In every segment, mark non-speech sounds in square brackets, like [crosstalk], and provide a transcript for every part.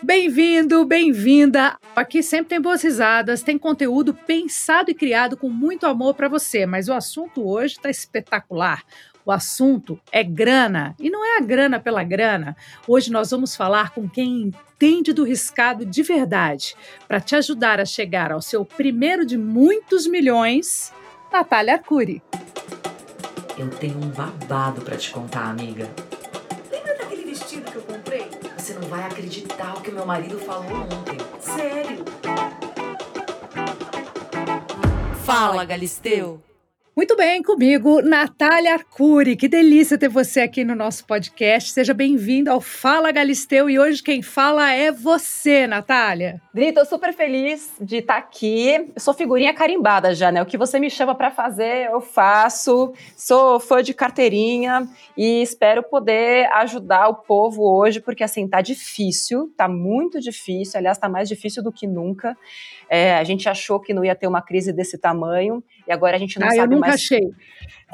Bem-vindo, bem-vinda. Aqui sempre tem boas risadas, tem conteúdo pensado e criado com muito amor para você, mas o assunto hoje está espetacular. O assunto é grana e não é a grana pela grana. Hoje nós vamos falar com quem entende do riscado de verdade para te ajudar a chegar ao seu primeiro de muitos milhões, Natália Arcuri. Eu tenho um babado para te contar, amiga. Vai acreditar o que meu marido falou ontem. Sério? Fala, Galisteu. Muito bem, comigo, Natália Arcuri. Que delícia ter você aqui no nosso podcast. Seja bem-vindo ao Fala Galisteu e hoje quem fala é você, Natália. Dri, tô super feliz de estar tá aqui. Eu sou figurinha carimbada já, né? O que você me chama para fazer, eu faço. Sou fã de carteirinha e espero poder ajudar o povo hoje, porque assim, tá difícil, tá muito difícil. Aliás, tá mais difícil do que nunca. É, a gente achou que não ia ter uma crise desse tamanho e agora a gente não ah, sabe eu nunca mais. achei.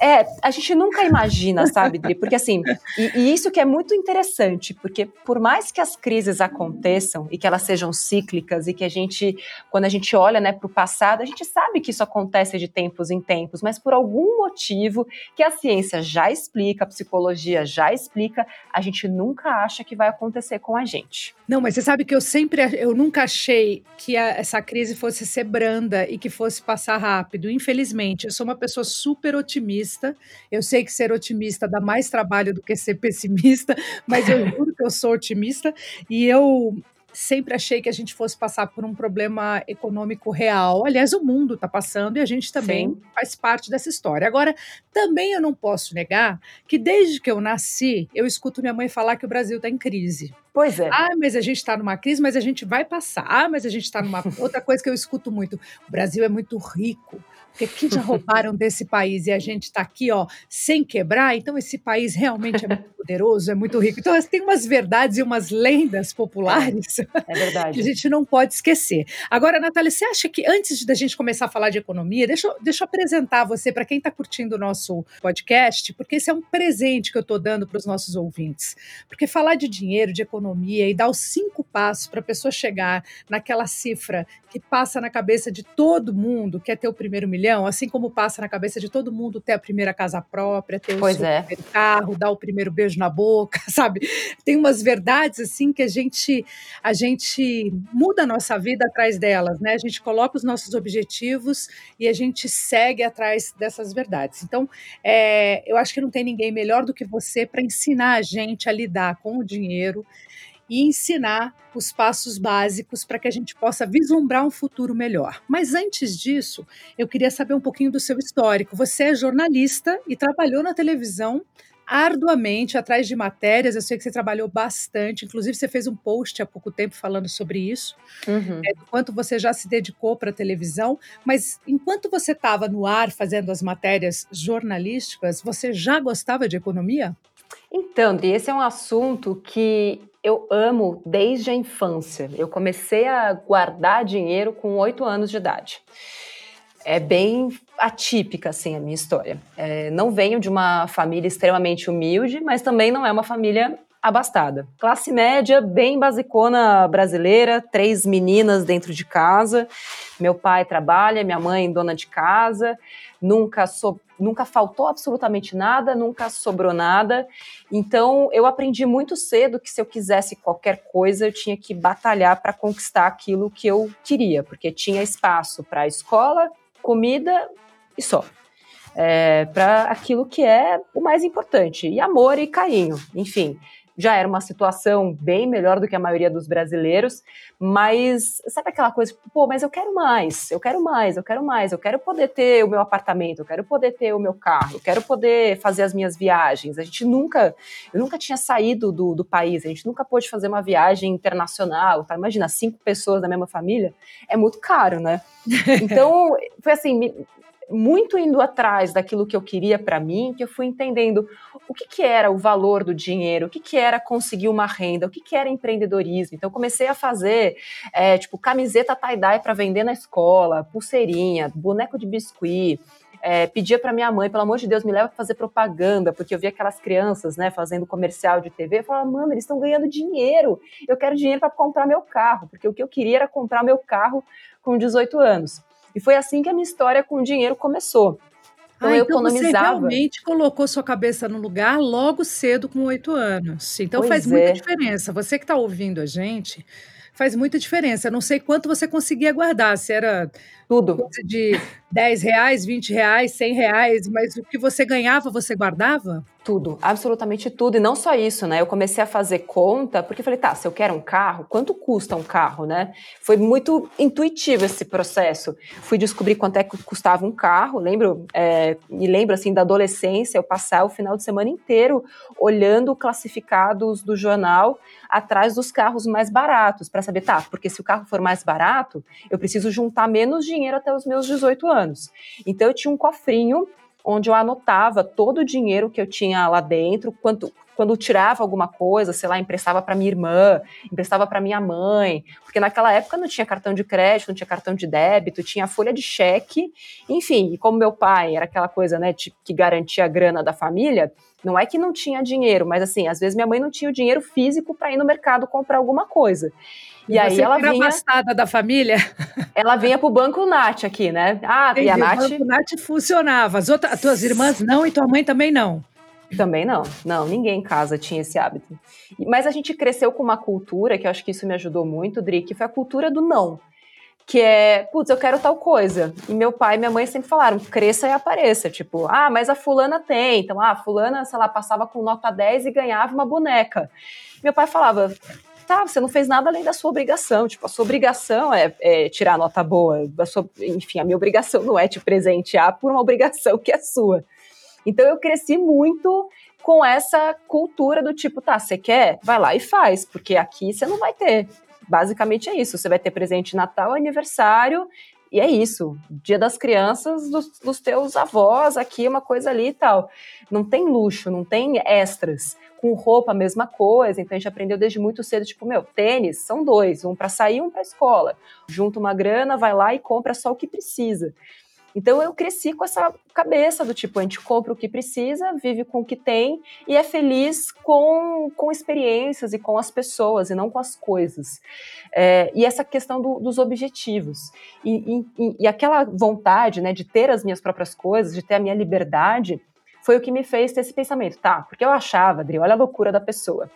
É, a gente nunca imagina, sabe, Dri? Porque assim, e, e, isso que é muito interessante, porque por mais que as crises aconteçam e que elas sejam cíclicas e que a gente, quando a gente olha, né, para o passado, a gente sabe que isso acontece de tempos em tempos, mas por algum motivo que a ciência já explica, a psicologia já explica, a gente nunca acha que vai acontecer com a gente. Não, mas você sabe que eu sempre, eu nunca achei que a, essa crise fosse ser branda e que fosse passar rápido. Infelizmente, eu sou uma pessoa super otimista. Eu sei que ser otimista dá mais trabalho do que ser pessimista, [laughs] mas eu juro que eu sou otimista e eu sempre achei que a gente fosse passar por um problema econômico real. Aliás, o mundo está passando e a gente também Sim. faz parte dessa história. Agora, também eu não posso negar que desde que eu nasci, eu escuto minha mãe falar que o Brasil está em crise. Pois é. Ah, mas a gente está numa crise, mas a gente vai passar. Ah, mas a gente está numa. [laughs] Outra coisa que eu escuto muito: o Brasil é muito rico porque que já roubaram desse país e a gente está aqui, ó, sem quebrar, então esse país realmente é muito poderoso, é muito rico. Então, tem umas verdades e umas lendas populares é, verdade. a gente não pode esquecer. Agora, Natália, você acha que antes da gente começar a falar de economia, deixa, eu, deixa eu apresentar você para quem está curtindo o nosso podcast, porque esse é um presente que eu estou dando para os nossos ouvintes. Porque falar de dinheiro, de economia e dar os cinco passos para a pessoa chegar naquela cifra que passa na cabeça de todo mundo, que é ter o primeiro milhão, assim como passa na cabeça de todo mundo ter a primeira casa própria, ter pois o é. primeiro carro, dar o primeiro beijo na boca, [laughs] sabe? Tem umas verdades assim que a gente a gente muda a nossa vida atrás delas, né? A gente coloca os nossos objetivos e a gente segue atrás dessas verdades. Então, é, eu acho que não tem ninguém melhor do que você para ensinar a gente a lidar com o dinheiro e ensinar os passos básicos para que a gente possa vislumbrar um futuro melhor. Mas antes disso, eu queria saber um pouquinho do seu histórico. Você é jornalista e trabalhou na televisão arduamente atrás de matérias. Eu sei que você trabalhou bastante, inclusive você fez um post há pouco tempo falando sobre isso, uhum. é, do quanto você já se dedicou para a televisão. Mas enquanto você estava no ar fazendo as matérias jornalísticas, você já gostava de economia? Então, André, esse é um assunto que eu amo desde a infância. Eu comecei a guardar dinheiro com oito anos de idade. É bem atípica, assim, a minha história. É, não venho de uma família extremamente humilde, mas também não é uma família abastada. Classe média, bem basicona brasileira, três meninas dentro de casa. Meu pai trabalha, minha mãe dona de casa nunca, so, nunca faltou absolutamente nada, nunca sobrou nada. Então, eu aprendi muito cedo que se eu quisesse qualquer coisa, eu tinha que batalhar para conquistar aquilo que eu queria, porque tinha espaço para escola, comida e só. É, para aquilo que é o mais importante, e amor e carinho, enfim já era uma situação bem melhor do que a maioria dos brasileiros, mas sabe aquela coisa, pô, mas eu quero mais, eu quero mais, eu quero mais, eu quero poder ter o meu apartamento, eu quero poder ter o meu carro, eu quero poder fazer as minhas viagens. A gente nunca, eu nunca tinha saído do, do país, a gente nunca pôde fazer uma viagem internacional, tá? Imagina, cinco pessoas da mesma família, é muito caro, né? [laughs] Então, foi assim, muito indo atrás daquilo que eu queria para mim, que eu fui entendendo o que, que era o valor do dinheiro, o que, que era conseguir uma renda, o que, que era empreendedorismo. Então, comecei a fazer, é, tipo, camiseta tie-dye para vender na escola, pulseirinha, boneco de biscuit, é, pedia para minha mãe, pelo amor de Deus, me leva para fazer propaganda, porque eu via aquelas crianças, né, fazendo comercial de TV, eu falava, mano, eles estão ganhando dinheiro, eu quero dinheiro para comprar meu carro, porque o que eu queria era comprar meu carro com 18 anos. E foi assim que a minha história com o dinheiro começou. Então, ah, eu então economizava. Você realmente colocou sua cabeça no lugar logo cedo, com oito anos. Então pois faz é. muita diferença. Você que está ouvindo a gente, faz muita diferença. Eu não sei quanto você conseguia guardar, se era tudo de 10 reais, 20 reais, 100 reais, mas o que você ganhava, você guardava? Tudo, absolutamente tudo. E não só isso, né? Eu comecei a fazer conta, porque falei, tá, se eu quero um carro, quanto custa um carro, né? Foi muito intuitivo esse processo. Fui descobrir quanto é que custava um carro. Lembro, é, me lembro assim da adolescência, eu passar o final de semana inteiro olhando classificados do jornal atrás dos carros mais baratos, para saber, tá, porque se o carro for mais barato, eu preciso juntar menos dinheiro até os meus 18 anos. Então eu tinha um cofrinho onde eu anotava todo o dinheiro que eu tinha lá dentro, quanto, quando tirava alguma coisa, sei lá, emprestava para minha irmã, emprestava para minha mãe, porque naquela época não tinha cartão de crédito, não tinha cartão de débito, tinha folha de cheque, enfim, e como meu pai era aquela coisa, né, que garantia a grana da família, não é que não tinha dinheiro, mas assim, às vezes minha mãe não tinha o dinheiro físico para ir no mercado comprar alguma coisa. E, e aí ela vinha afastada da família. [laughs] Ela vinha pro Banco Nat aqui, né? Ah, Entendi, e a Nath. O Banco Nat funcionava. As outras, as tuas irmãs não e tua mãe também não. Também não, não, ninguém em casa tinha esse hábito. Mas a gente cresceu com uma cultura, que eu acho que isso me ajudou muito, Dri, que foi a cultura do não. Que é, putz, eu quero tal coisa. E meu pai e minha mãe sempre falaram, cresça e apareça. Tipo, ah, mas a fulana tem. Então, ah, a fulana, sei lá, passava com nota 10 e ganhava uma boneca. Meu pai falava, tá, você não fez nada além da sua obrigação. Tipo, a sua obrigação é, é tirar nota boa. A sua, enfim, a minha obrigação não é te presentear por uma obrigação que é sua. Então eu cresci muito com essa cultura do tipo, tá, você quer? Vai lá e faz, porque aqui você não vai ter. Basicamente é isso. Você vai ter presente Natal, aniversário, e é isso. Dia das crianças dos, dos teus avós, aqui uma coisa ali e tal. Não tem luxo, não tem extras. Com roupa, a mesma coisa. Então a gente aprendeu desde muito cedo, tipo, meu, tênis são dois, um para sair, um para escola. Junta uma grana, vai lá e compra só o que precisa. Então eu cresci com essa cabeça do tipo, a gente compra o que precisa, vive com o que tem e é feliz com, com experiências e com as pessoas e não com as coisas. É, e essa questão do, dos objetivos. E, e, e aquela vontade né, de ter as minhas próprias coisas, de ter a minha liberdade, foi o que me fez ter esse pensamento. Tá, porque eu achava, Adri, olha a loucura da pessoa.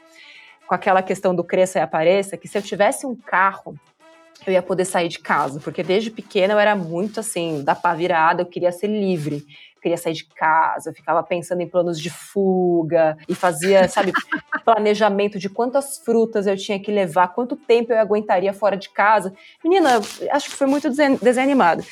Com aquela questão do cresça e apareça, que se eu tivesse um carro eu ia poder sair de casa, porque desde pequena eu era muito assim, da pá virada, eu queria ser livre, eu queria sair de casa, eu ficava pensando em planos de fuga e fazia, sabe, [laughs] planejamento de quantas frutas eu tinha que levar, quanto tempo eu aguentaria fora de casa. Menina, acho que foi muito desanimado.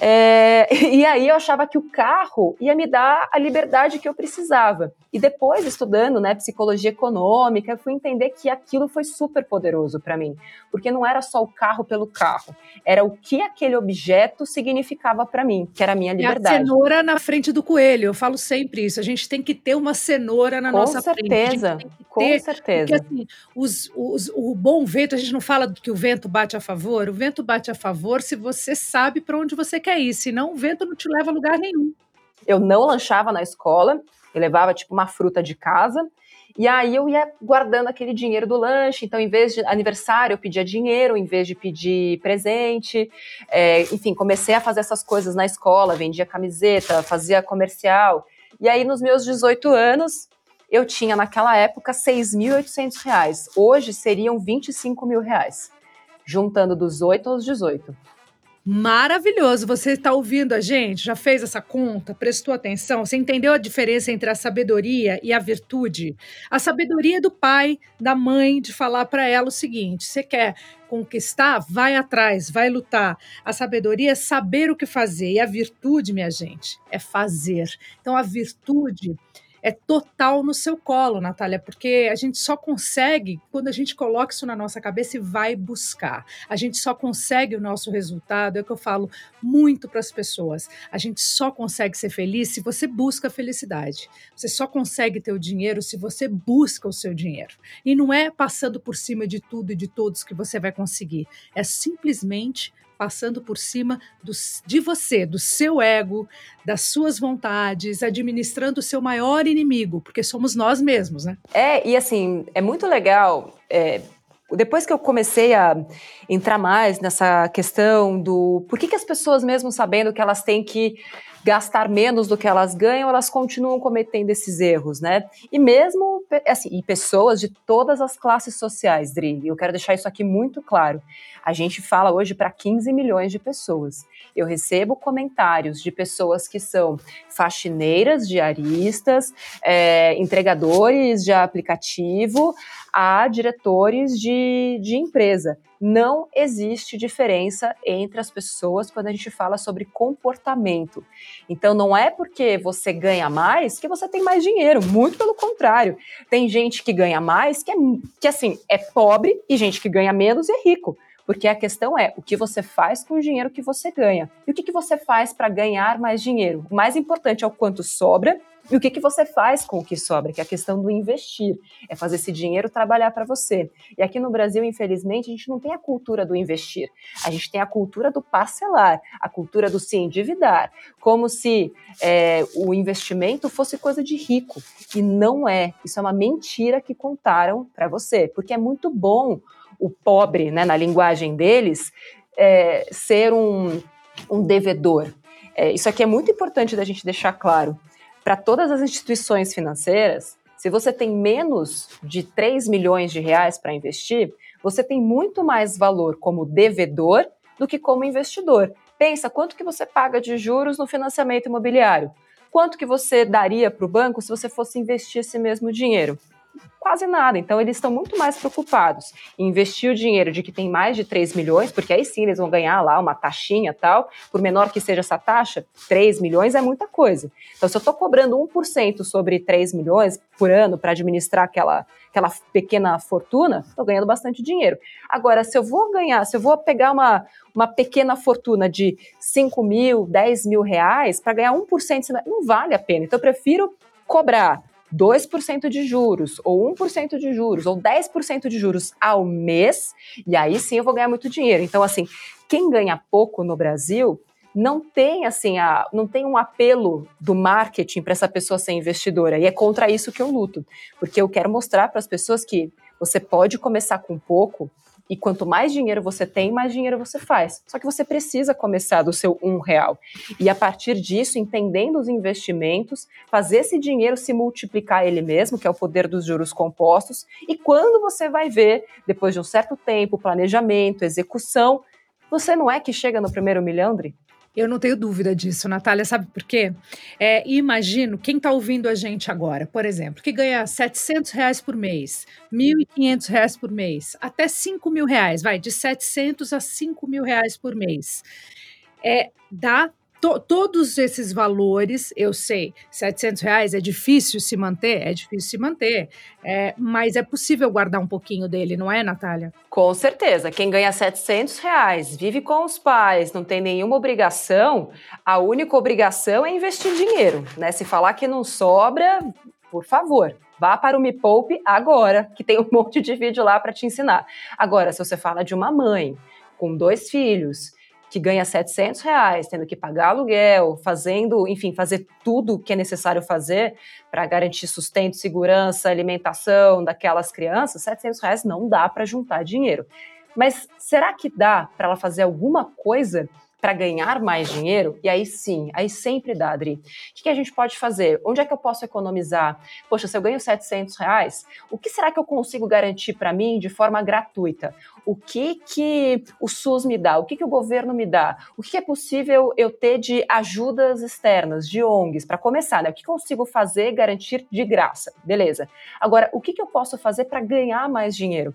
É, [laughs] e aí eu achava que o carro ia me dar a liberdade que eu precisava. E depois, estudando né, psicologia econômica, eu fui entender que aquilo foi super poderoso para mim. Porque não era só o carro pelo carro, era o que aquele objeto significava para mim, que era a minha liberdade. E a cenoura na frente do coelho, eu falo sempre isso. A gente tem que ter uma cenoura na com nossa certeza, frente. Com ter, certeza, Porque assim, os, os, o bom vento, a gente não fala que o vento bate a favor, o vento bate a favor se você sabe para onde você quer quer ir, senão o vento não te leva a lugar nenhum. Eu não lanchava na escola, eu levava tipo uma fruta de casa, e aí eu ia guardando aquele dinheiro do lanche. Então, em vez de aniversário, eu pedia dinheiro, em vez de pedir presente. É, enfim, comecei a fazer essas coisas na escola, vendia camiseta, fazia comercial. E aí, nos meus 18 anos, eu tinha naquela época 6.800 reais. Hoje seriam 25 mil reais, juntando dos 8 aos 18 maravilhoso. Você está ouvindo a gente? Já fez essa conta? Prestou atenção? Você entendeu a diferença entre a sabedoria e a virtude? A sabedoria do pai, da mãe, de falar para ela o seguinte: você quer conquistar? Vai atrás, vai lutar. A sabedoria é saber o que fazer. E a virtude, minha gente, é fazer. Então, a virtude é total no seu colo, Natália, porque a gente só consegue quando a gente coloca isso na nossa cabeça e vai buscar. A gente só consegue o nosso resultado, é o que eu falo muito para as pessoas. A gente só consegue ser feliz se você busca a felicidade. Você só consegue ter o dinheiro se você busca o seu dinheiro. E não é passando por cima de tudo e de todos que você vai conseguir. É simplesmente passando por cima do, de você, do seu ego, das suas vontades, administrando o seu maior inimigo, porque somos nós mesmos, né? É, e assim, é muito legal. É, depois que eu comecei a entrar mais nessa questão do por que, que as pessoas, mesmo sabendo que elas têm que gastar menos do que elas ganham, elas continuam cometendo esses erros, né? E mesmo, assim, e pessoas de todas as classes sociais, Dri, eu quero deixar isso aqui muito claro. A gente fala hoje para 15 milhões de pessoas. Eu recebo comentários de pessoas que são faxineiras, diaristas, é, entregadores de aplicativo, a diretores de, de empresa. Não existe diferença entre as pessoas quando a gente fala sobre comportamento. Então, não é porque você ganha mais que você tem mais dinheiro, muito pelo contrário. Tem gente que ganha mais que, é, que assim, é pobre e gente que ganha menos e é rico. Porque a questão é o que você faz com o dinheiro que você ganha. E o que, que você faz para ganhar mais dinheiro? O mais importante é o quanto sobra e o que, que você faz com o que sobra, que é a questão do investir, é fazer esse dinheiro trabalhar para você. E aqui no Brasil, infelizmente, a gente não tem a cultura do investir, a gente tem a cultura do parcelar, a cultura do se endividar, como se é, o investimento fosse coisa de rico. E não é. Isso é uma mentira que contaram para você, porque é muito bom o pobre, né, na linguagem deles, é, ser um, um devedor. É, isso aqui é muito importante da gente deixar claro. Para todas as instituições financeiras, se você tem menos de 3 milhões de reais para investir, você tem muito mais valor como devedor do que como investidor. Pensa quanto que você paga de juros no financiamento imobiliário. Quanto que você daria para o banco se você fosse investir esse mesmo dinheiro? Quase nada. Então, eles estão muito mais preocupados em investir o dinheiro de que tem mais de 3 milhões, porque aí sim eles vão ganhar lá uma taxinha tal, por menor que seja essa taxa, 3 milhões é muita coisa. Então, se eu estou cobrando 1% sobre 3 milhões por ano para administrar aquela, aquela pequena fortuna, estou ganhando bastante dinheiro. Agora, se eu vou ganhar, se eu vou pegar uma, uma pequena fortuna de 5 mil, 10 mil reais para ganhar 1%, não vale a pena. Então, eu prefiro cobrar 2% de juros, ou 1% de juros, ou 10% de juros ao mês, e aí sim eu vou ganhar muito dinheiro. Então, assim, quem ganha pouco no Brasil não tem assim a, não tem um apelo do marketing para essa pessoa ser investidora e é contra isso que eu luto porque eu quero mostrar para as pessoas que você pode começar com pouco e quanto mais dinheiro você tem, mais dinheiro você faz. Só que você precisa começar do seu um real. E a partir disso, entendendo os investimentos, fazer esse dinheiro se multiplicar ele mesmo, que é o poder dos juros compostos. E quando você vai ver, depois de um certo tempo, planejamento, execução, você não é que chega no primeiro milhão, Dri? Eu não tenho dúvida disso, Natália. Sabe por quê? É, imagino quem está ouvindo a gente agora, por exemplo, que ganha 700 reais por mês, 1.500 reais por mês, até 5 mil reais, vai, de 700 a 5 mil reais por mês. É, dá to, todos esses valores, eu sei, 700 reais é difícil se manter, é difícil se manter, é, mas é possível guardar um pouquinho dele, não é, Natália? Com certeza. Quem ganha 700 reais, vive com os pais, não tem nenhuma obrigação, a única obrigação é investir dinheiro, né? Se falar que não sobra, por favor, vá para o Me Poupe agora, que tem um [laughs] monte de vídeo lá para te ensinar. Agora, se você fala de uma mãe com dois filhos, que ganha 700 reais, tendo que pagar aluguel, fazendo, enfim, fazer tudo que é necessário fazer para garantir sustento, segurança, alimentação daquelas crianças, 700 reais não dá para juntar dinheiro. Mas será que dá para ela fazer alguma coisa para ganhar mais dinheiro? E aí sim, aí sempre dá, Adri. O que, que, a gente pode fazer? Onde é que eu posso economizar? Poxa, se eu ganho 700 reais, o que será que eu consigo garantir para mim de forma gratuita? O que que o SUS me dá? O que que o governo me dá? O que é possível eu ter de ajudas externas, de ONGs, para começar, né? O que consigo fazer garantir de graça? Beleza. Agora, o que, que eu posso fazer para ganhar mais dinheiro?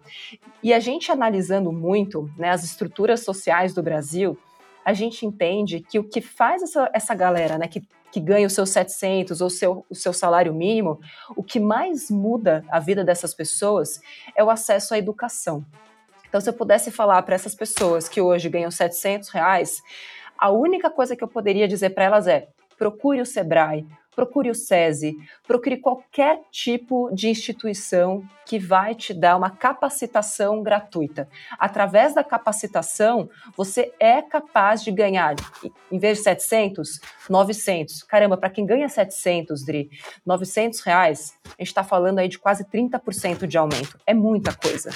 E a gente analisando muito né, as estruturas sociais do Brasil, a gente entende que o que faz essa, essa galera, né, que que ganha os seus 700 ou seu, o seu salário mínimo, o que mais muda a vida dessas pessoas é o acesso à educação. Então, se eu pudesse falar para essas pessoas que hoje ganham 700 reais, a única coisa que eu poderia dizer para elas é: procure o Sebrae, procure o SESI, procure qualquer tipo de instituição que vai te dar uma capacitação gratuita. Através da capacitação, você é capaz de ganhar, em vez de 700, 900. Caramba, para quem ganha 700, Dri, 900 reais, a gente está falando aí de quase 30% de aumento. É muita coisa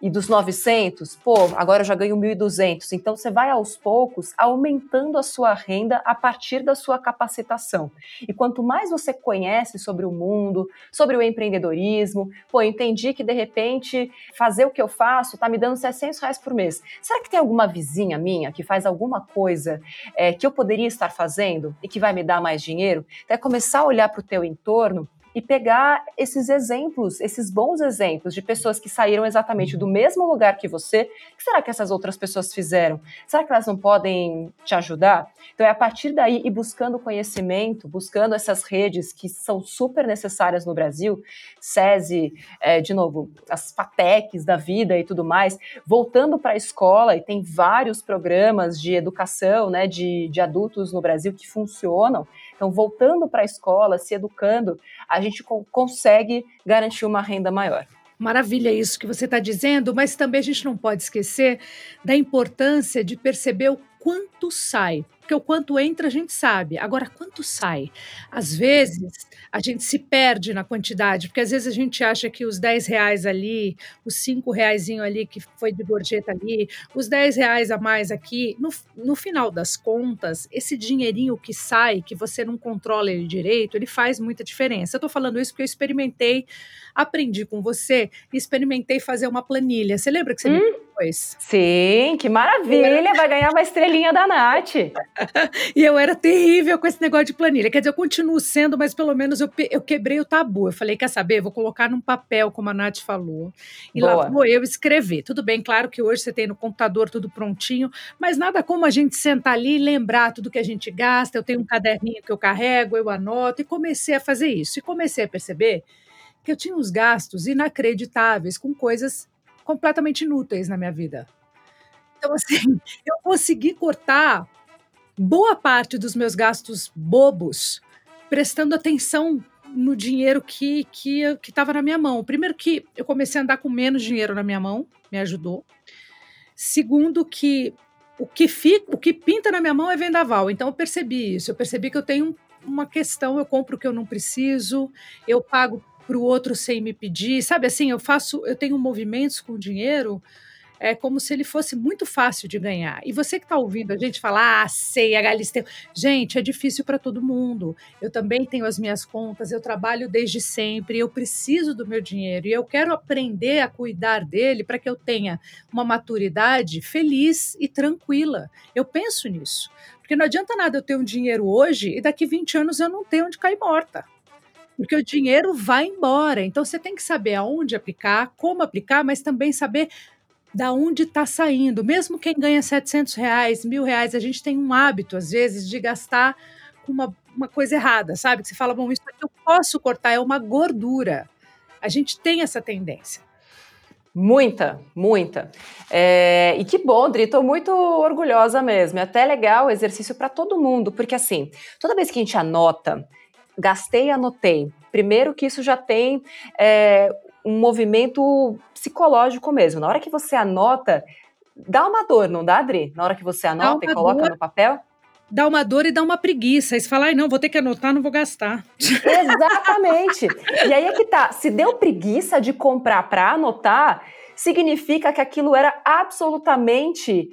e dos 900, pô, agora eu já ganho 1.200. Então você vai aos poucos aumentando a sua renda a partir da sua capacitação. E quanto mais você conhece sobre o mundo, sobre o empreendedorismo, pô, entendi que de repente fazer o que eu faço está me dando 600 reais por mês. Será que tem alguma vizinha minha que faz alguma coisa é, que eu poderia estar fazendo e que vai me dar mais dinheiro? Então é começar a olhar para o teu entorno e pegar esses exemplos, esses bons exemplos de pessoas que saíram exatamente do mesmo lugar que você. O que será que essas outras pessoas fizeram? Será que elas não podem te ajudar? Então é a partir daí e buscando conhecimento, buscando essas redes que são super necessárias no Brasil, SESI, é, de novo, as FATECs da vida e tudo mais, voltando para a escola, e tem vários programas de educação né, de, de adultos no Brasil que funcionam. Então, voltando para a escola, se educando, a gente consegue garantir uma renda maior. Maravilha isso que você está dizendo, mas também a gente não pode esquecer da importância de perceber o quanto sai. Porque o quanto entra a gente sabe. Agora, quanto sai? Às vezes a gente se perde na quantidade, porque às vezes a gente acha que os 10 reais ali, os 5 reais ali que foi de gorjeta ali, os 10 reais a mais aqui, no, no final das contas, esse dinheirinho que sai, que você não controla ele direito, ele faz muita diferença. Eu estou falando isso porque eu experimentei, aprendi com você e experimentei fazer uma planilha. Você lembra que você hum? me depois? Sim, que maravilha! Vai ganhar uma estrelinha da Nath. [laughs] e eu era terrível com esse negócio de planilha. Quer dizer, eu continuo sendo, mas pelo menos eu, eu quebrei o tabu. Eu falei, quer saber? Vou colocar num papel, como a Nath falou. E Boa. lá vou eu escrever. Tudo bem, claro que hoje você tem no computador tudo prontinho, mas nada como a gente sentar ali e lembrar tudo que a gente gasta. Eu tenho um caderninho que eu carrego, eu anoto, e comecei a fazer isso. E comecei a perceber que eu tinha uns gastos inacreditáveis com coisas completamente inúteis na minha vida. Então, assim, [laughs] eu consegui cortar boa parte dos meus gastos bobos, prestando atenção no dinheiro que que estava na minha mão. Primeiro que eu comecei a andar com menos dinheiro na minha mão, me ajudou. Segundo que o que fica, o que pinta na minha mão é vendaval. Então eu percebi isso. Eu percebi que eu tenho uma questão, eu compro o que eu não preciso, eu pago para o outro sem me pedir, sabe assim, eu faço, eu tenho movimentos com dinheiro é como se ele fosse muito fácil de ganhar. E você que está ouvindo a gente falar, ah, sei, a Galisteu. Gente, é difícil para todo mundo. Eu também tenho as minhas contas, eu trabalho desde sempre, eu preciso do meu dinheiro e eu quero aprender a cuidar dele para que eu tenha uma maturidade feliz e tranquila. Eu penso nisso. Porque não adianta nada eu ter um dinheiro hoje e daqui 20 anos eu não ter onde cair morta porque o dinheiro vai embora. Então você tem que saber aonde aplicar, como aplicar, mas também saber da onde está saindo. Mesmo quem ganha 700 reais, mil reais, a gente tem um hábito, às vezes, de gastar com uma, uma coisa errada, sabe? Que você fala, bom, isso aqui eu posso cortar, é uma gordura. A gente tem essa tendência. Muita, muita. É, e que bom, Dri, estou muito orgulhosa mesmo. É até legal o exercício para todo mundo, porque assim, toda vez que a gente anota, gastei, anotei. Primeiro que isso já tem é, um movimento psicológico mesmo. Na hora que você anota, dá uma dor, não dá, Adri? Na hora que você anota e coloca dor. no papel? dá uma dor e dá uma preguiça. Aí você fala, ai, não, vou ter que anotar, não vou gastar. [laughs] Exatamente. e aí é que tá. Se deu preguiça de comprar para anotar, significa que aquilo era absolutamente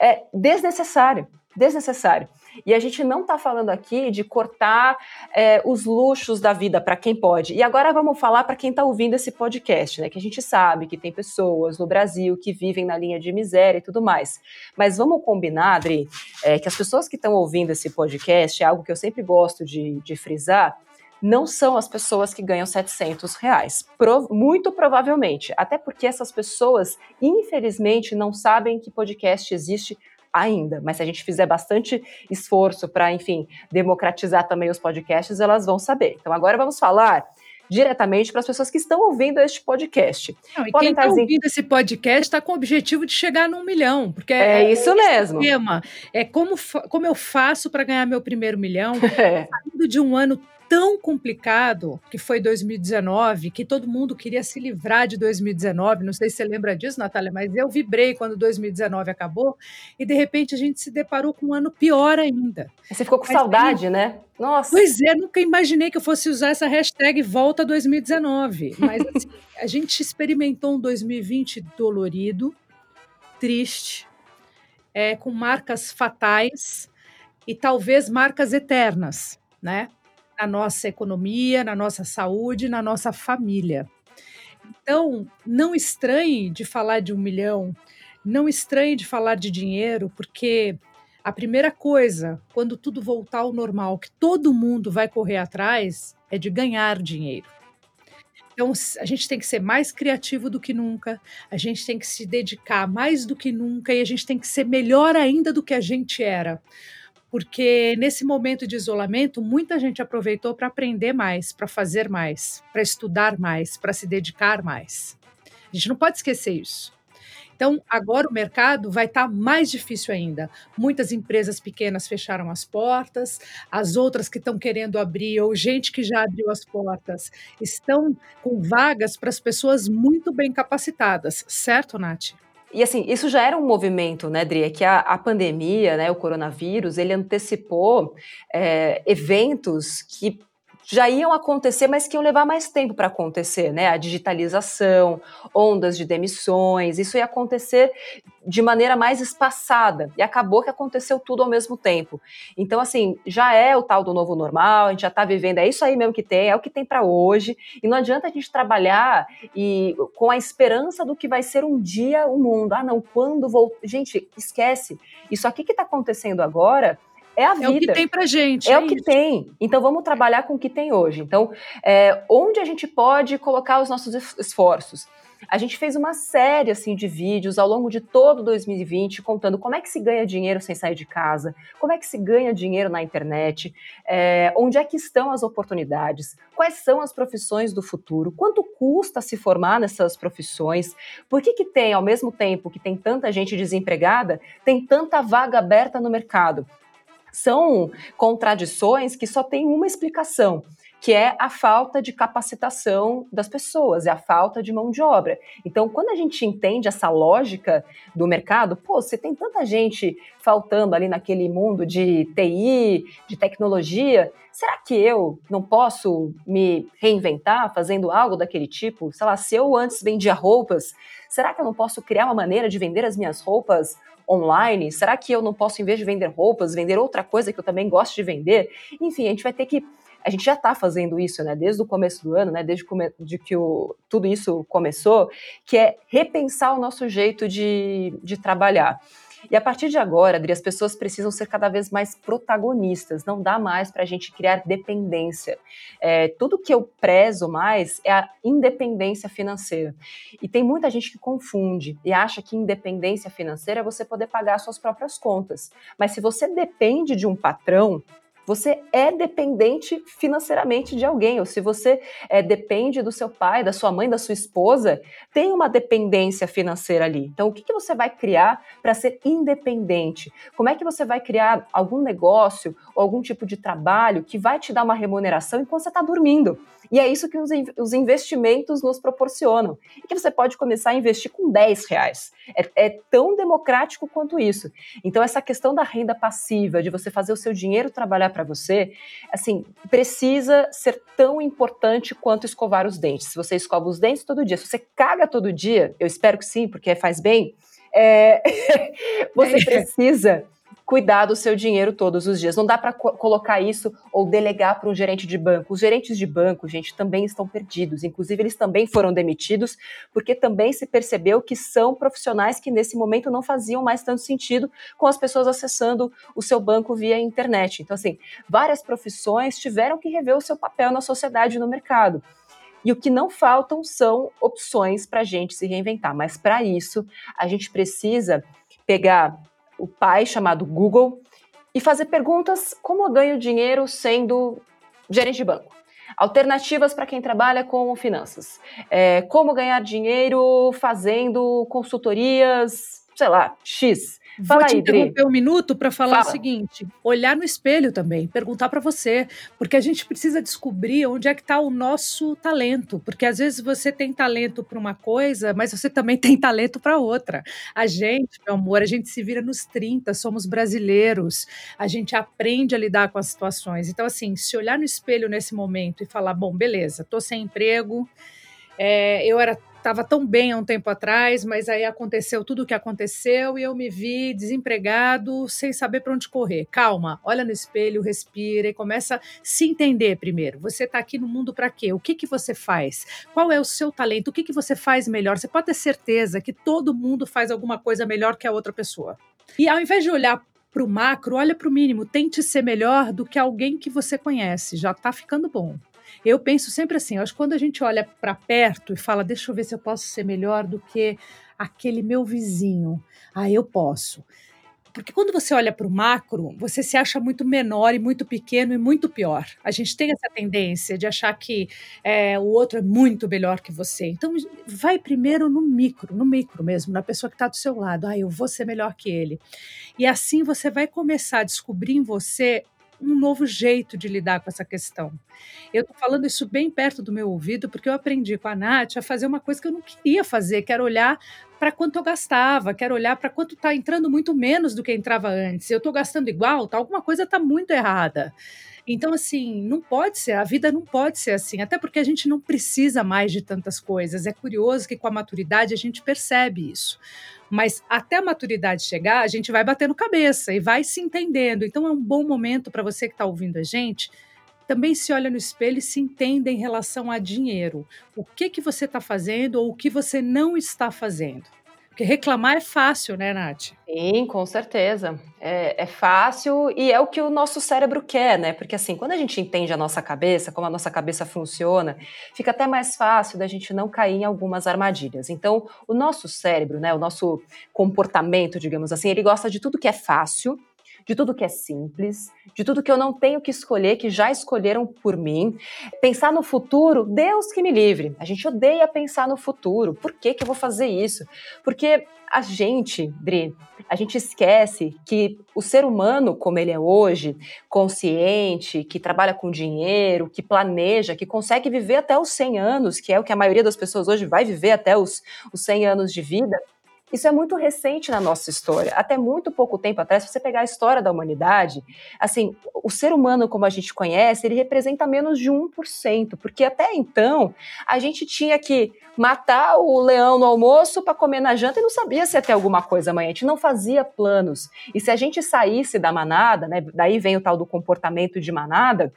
é, desnecessário. Desnecessário. E a gente não está falando aqui de cortar é, os luxos da vida para quem pode. E agora vamos falar para quem está ouvindo esse podcast, né? Que a gente sabe que tem pessoas no Brasil que vivem na linha de miséria e tudo mais. Mas vamos combinar, Adri, é, que as pessoas que estão ouvindo esse podcast, é algo que eu sempre gosto de, de frisar, não são as pessoas que ganham 700 reais. Pro, muito provavelmente. Até porque essas pessoas, infelizmente, não sabem que podcast existe ainda, mas se a gente fizer bastante esforço para, enfim, democratizar também os podcasts, elas vão saber. Então agora vamos falar diretamente para as pessoas que estão ouvindo este podcast. Não, e quem está ouvindo esse podcast está com o objetivo de chegar num milhão, porque é, é isso mesmo. Tema é como, como eu faço para ganhar meu primeiro milhão, [laughs] é. saindo de um ano tão complicado que foi 2019, que todo mundo queria se livrar de 2019. Não sei se você lembra disso, Natália, mas eu vibrei quando 2019 acabou e de repente a gente se deparou com um ano pior ainda. Você ficou com mas, saudade, aí, né? Nossa. Pois é, nunca imaginei que eu fosse usar essa hashtag Volta 2019. Mas assim, [laughs] a gente experimentou um 2020 dolorido, triste, é, com marcas fatais e talvez marcas eternas, né? Na nossa economia, na nossa saúde, na nossa família. Então, não estranhe de falar de um milhão, não estranhe de falar de dinheiro, porque a primeira coisa, quando tudo voltar ao normal, que todo mundo vai correr atrás, é de ganhar dinheiro. Então, a gente tem que ser mais criativo do que nunca, a gente tem que se dedicar mais do que nunca e a gente tem que ser melhor ainda do que a gente era porque nesse momento de isolamento, muita gente aproveitou para aprender mais, para fazer mais, para estudar mais, para se dedicar mais. A gente não pode esquecer isso. Então, agora o mercado vai estar tá mais difícil ainda. Muitas empresas pequenas fecharam as portas, as outras que estão querendo abrir, ou gente que já abriu as portas, estão com vagas para as pessoas muito bem capacitadas, certo, Nath? E assim, isso já era um movimento, né, Dri? É que a, a pandemia, né, o coronavírus, ele antecipou é, eventos que já iam acontecer, mas que iam levar mais tempo para acontecer, né? A digitalização, ondas de demissões, isso ia acontecer de maneira mais espaçada e acabou que aconteceu tudo ao mesmo tempo. Então, assim, já é o tal do novo normal, a gente já está vivendo, é isso aí mesmo que tem, é o que tem para hoje, e não adianta a gente trabalhar e com a esperança do que vai ser um dia o mundo. Ah, não, quando vou. Gente, esquece. Isso aqui que está acontecendo agora é a vida. É o que tem pra gente. É, é o que tem. Então vamos trabalhar com o que tem hoje. Então, é, onde a gente pode colocar os nossos esforços? A gente fez uma série assim de vídeos ao longo de todo 2020 contando como é que se ganha dinheiro sem sair de casa, como é que se ganha dinheiro na internet, é, onde é que estão as oportunidades, quais são as profissões do futuro, quanto custa se formar nessas profissões, por que, que tem, ao mesmo tempo que tem tanta gente desempregada, tem tanta vaga aberta no mercado são contradições que só têm uma explicação, que é a falta de capacitação das pessoas, é a falta de mão de obra. Então, quando a gente entende essa lógica do mercado, pô, você tem tanta gente faltando ali naquele mundo de TI, de tecnologia, será que eu não posso me reinventar fazendo algo daquele tipo? Sei lá, se eu antes vendia roupas, será que eu não posso criar uma maneira de vender as minhas roupas online? Será que eu não posso, em vez de vender roupas, vender outra coisa que eu também gosto de vender? Enfim, a gente vai ter que a gente já está fazendo isso, né, desde o começo do ano, né, desde de que o, tudo isso começou, que é repensar o nosso jeito de, de trabalhar. E a partir de agora, Adri, as pessoas precisam ser cada vez mais protagonistas. Não dá mais para a gente criar dependência. É, tudo que eu prezo mais é a independência financeira. E tem muita gente que confunde e acha que independência financeira é você poder pagar suas próprias contas. Mas se você depende de um patrão, você é dependente financeiramente de alguém, ou se você é, depende do seu pai, da sua mãe, da sua esposa, tem uma dependência financeira ali. Então, o que, que você vai criar para ser independente? Como é que você vai criar algum negócio ou algum tipo de trabalho que vai te dar uma remuneração enquanto você está dormindo? E é isso que os, os, investimentos nos proporcionam. E que você pode começar a investir com 10 reais. É, é tão democrático quanto isso. Então, essa questão da renda passiva, de você fazer o seu dinheiro trabalhar para você, assim, precisa ser tão importante quanto escovar os dentes. Se você escova os dentes todo dia, se você caga todo dia, eu espero que sim, porque faz bem, é, [laughs] você precisa cuidar do seu dinheiro todos os dias. Não dá para co colocar isso ou delegar para um gerente de banco. Os gerentes de banco, gente, também estão perdidos. Inclusive, eles também foram demitidos porque também se percebeu que são profissionais que nesse momento não faziam mais tanto sentido com as pessoas acessando o seu banco via internet. Então, assim, várias profissões tiveram que rever o seu papel na sociedade e no mercado. E o que não faltam são opções para a gente se reinventar. Mas para isso, a gente precisa pegar o pai chamado Google e fazer perguntas como eu ganho dinheiro sendo gerente de banco. Alternativas para quem trabalha com finanças. É, como ganhar dinheiro fazendo consultorias, sei lá, X. Fala Vou te aí, interromper Dri. um minuto para falar Fala. o seguinte: olhar no espelho também, perguntar para você, porque a gente precisa descobrir onde é que está o nosso talento, porque às vezes você tem talento para uma coisa, mas você também [laughs] tem talento para outra. A gente, meu amor, a gente se vira nos 30, somos brasileiros, a gente aprende a lidar com as situações. Então, assim, se olhar no espelho nesse momento e falar, bom, beleza, tô sem emprego, é, eu era estava tão bem há um tempo atrás, mas aí aconteceu tudo o que aconteceu e eu me vi desempregado, sem saber para onde correr. Calma, olha no espelho, respira e começa a se entender primeiro. Você está aqui no mundo para quê? O que, que você faz? Qual é o seu talento? O que, que você faz melhor? Você pode ter certeza que todo mundo faz alguma coisa melhor que a outra pessoa. E ao invés de olhar para o macro, olha para o mínimo, tente ser melhor do que alguém que você conhece, já está ficando bom. Eu penso sempre assim, acho que quando a gente olha para perto e fala, deixa eu ver se eu posso ser melhor do que aquele meu vizinho, ah, eu posso. Porque quando você olha para o macro, você se acha muito menor e muito pequeno e muito pior. A gente tem essa tendência de achar que é, o outro é muito melhor que você. Então, vai primeiro no micro, no micro mesmo, na pessoa que está do seu lado. Ah, eu vou ser melhor que ele. E assim você vai começar a descobrir em você um novo jeito de lidar com essa questão. Eu estou falando isso bem perto do meu ouvido, porque eu aprendi com a Nath a fazer uma coisa que eu não queria fazer, que era olhar para quanto eu gastava, quero olhar para quanto está entrando muito menos do que entrava antes. Eu estou gastando igual, tá, alguma coisa está muito errada. Então, assim, não pode ser, a vida não pode ser assim, até porque a gente não precisa mais de tantas coisas. É curioso que com a maturidade a gente percebe isso. Mas até a maturidade chegar, a gente vai batendo cabeça e vai se entendendo. Então, é um bom momento para você que está ouvindo a gente também se olha no espelho e se entenda em relação a dinheiro. O que que você está fazendo ou o que você não está fazendo. Porque reclamar é fácil, né, Nath? Sim, com certeza. É, é, fácil e é o que o nosso cérebro quer, né? Porque assim, quando a gente entende a nossa cabeça, como a nossa cabeça funciona, fica até mais fácil da gente não cair em algumas armadilhas. Então, o nosso cérebro, né, o nosso comportamento, digamos assim, ele gosta de tudo que é fácil de tudo que é simples, de tudo que eu não tenho que escolher, que já escolheram por mim. Pensar no futuro, Deus que me livre. A gente odeia pensar no futuro. Por que, que eu vou fazer isso? Porque a gente, Dri, a gente esquece que o ser humano, como ele é hoje, consciente, que trabalha com dinheiro, que planeja, que consegue viver até os 100 anos, que é o que a maioria das pessoas hoje vai viver até os, os 100 anos de vida, isso é muito recente na nossa história. Até muito pouco tempo atrás, se você pegar a história da humanidade, assim, o ser humano como a gente conhece, ele representa menos de 1%, porque até então a gente tinha que matar o leão no almoço para comer na janta e não sabia se ia ter alguma coisa amanhã. A gente não fazia planos. E se a gente saísse da manada, né, daí vem o tal do comportamento de manada,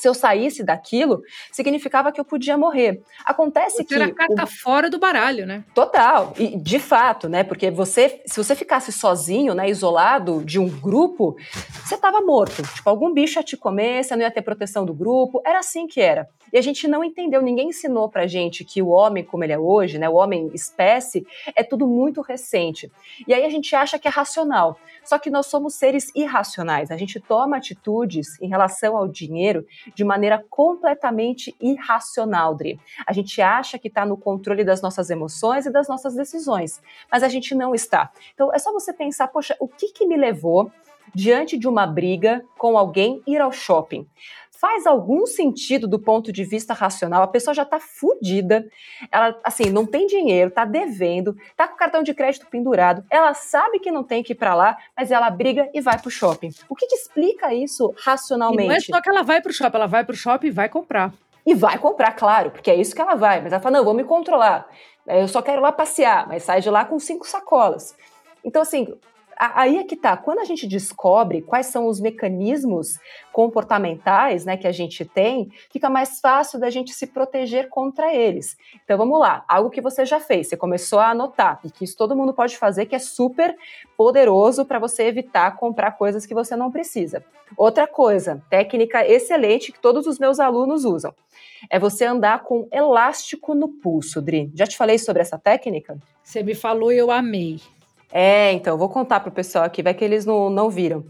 se eu saísse daquilo, significava que eu podia morrer. Acontece que. Era a carta o... fora do baralho, né? Total. E de fato, né? Porque você, se você ficasse sozinho, né, isolado de um grupo, você estava morto. Tipo, algum bicho ia te comer, você não ia ter proteção do grupo. Era assim que era. E a gente não entendeu, ninguém ensinou pra gente que o homem, como ele é hoje, né, o homem espécie, é tudo muito recente. E aí a gente acha que é racional. Só que nós somos seres irracionais. A gente toma atitudes em relação ao dinheiro de maneira completamente irracional, Dri. A gente acha que está no controle das nossas emoções e das nossas decisões, mas a gente não está. Então é só você pensar, poxa, o que, que me levou diante de uma briga com alguém ir ao shopping? Faz algum sentido do ponto de vista racional. A pessoa já está fodida, ela, assim, não tem dinheiro, está devendo, está com o cartão de crédito pendurado, ela sabe que não tem que ir para lá, mas ela briga e vai para o shopping. O que, que explica isso racionalmente? E não é só que ela vai para o shopping, ela vai para o shopping e vai comprar. E vai comprar, claro, porque é isso que ela vai. Mas ela fala: não, vou me controlar. Eu só quero lá passear, mas sai de lá com cinco sacolas. Então, assim, aí é que tá. Quando a gente descobre quais são os mecanismos comportamentais né, que a gente tem, fica mais fácil da gente se proteger contra eles. Então vamos lá, algo que você já fez, você começou a anotar, e que isso todo mundo pode fazer, que é super poderoso para você evitar comprar coisas que você não precisa. Outra coisa, técnica excelente que todos os meus alunos usam. É você andar com elástico no pulso, Dri. Já te falei sobre essa técnica? Você me falou e eu amei. É, então, vou contar para o pessoal aqui, vai que eles não, não viram.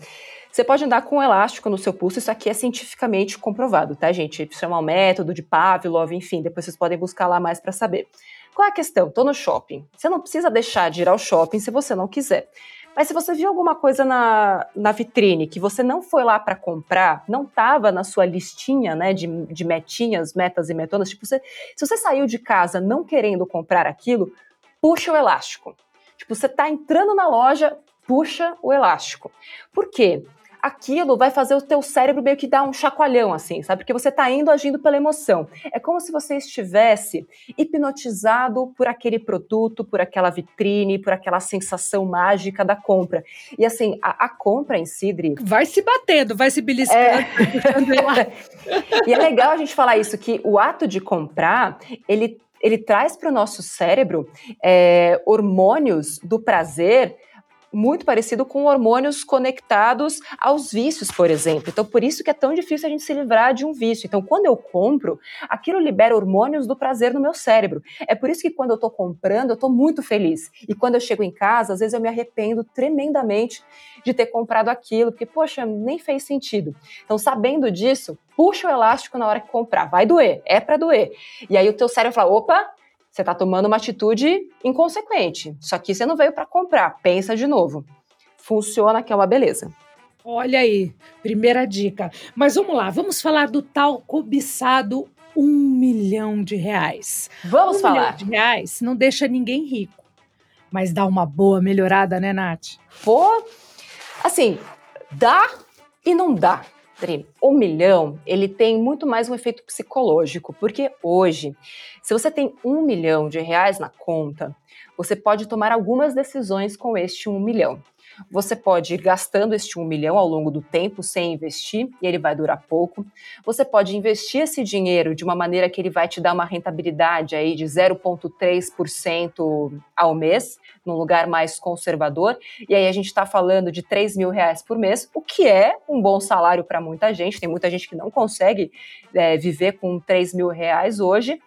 Você pode andar com um elástico no seu pulso, isso aqui é cientificamente comprovado, tá, gente? Isso chama o método de Pavlov, enfim, depois vocês podem buscar lá mais para saber. Qual é a questão? Estou no shopping. Você não precisa deixar de ir ao shopping se você não quiser. Mas se você viu alguma coisa na, na vitrine que você não foi lá para comprar, não estava na sua listinha né, de, de metinhas, metas e metonas, tipo, você, se você saiu de casa não querendo comprar aquilo, puxa o elástico. Tipo, você está entrando na loja, puxa o elástico. Por quê? aquilo vai fazer o teu cérebro meio que dar um chacoalhão, assim, sabe? Porque você está indo agindo pela emoção. É como se você estivesse hipnotizado por aquele produto, por aquela vitrine, por aquela sensação mágica da compra. E assim, a, a compra em si, Dri... Vai se batendo, vai se beliscando. É... [laughs] e é legal a gente falar isso, que o ato de comprar, ele, ele traz para o nosso cérebro é, hormônios do prazer muito parecido com hormônios conectados aos vícios, por exemplo. Então, por isso que é tão difícil a gente se livrar de um vício. Então, quando eu compro, aquilo libera hormônios do prazer no meu cérebro. É por isso que quando eu estou comprando, eu estou muito feliz. E quando eu chego em casa, às vezes eu me arrependo tremendamente de ter comprado aquilo, porque, poxa, nem fez sentido. Então, sabendo disso, puxa o elástico na hora que comprar. Vai doer, é para doer. E aí o teu cérebro fala, opa, você está tomando uma atitude inconsequente. Só que você não veio para comprar. Pensa de novo. Funciona que é uma beleza. Olha aí, primeira dica. Mas vamos lá, vamos falar do tal cobiçado um milhão de reais. Vamos um falar. milhão de reais não deixa ninguém rico, mas dá uma boa melhorada, né, Nath? Pô, assim, dá e não dá. O milhão, ele tem muito mais um efeito psicológico, porque hoje, se você tem um milhão de reais na conta, você pode tomar algumas decisões com este um milhão. Você pode ir gastando este um milhão ao longo do tempo sem investir, e ele vai durar pouco. Você pode investir esse dinheiro de uma maneira que ele vai te dar uma rentabilidade aí de 0,3% ao mês, num lugar mais conservador. E aí a gente está falando de 3 mil reais por mês, o que é um bom salário para muita gente. Tem muita gente que não consegue é, viver com 3 mil reais hoje.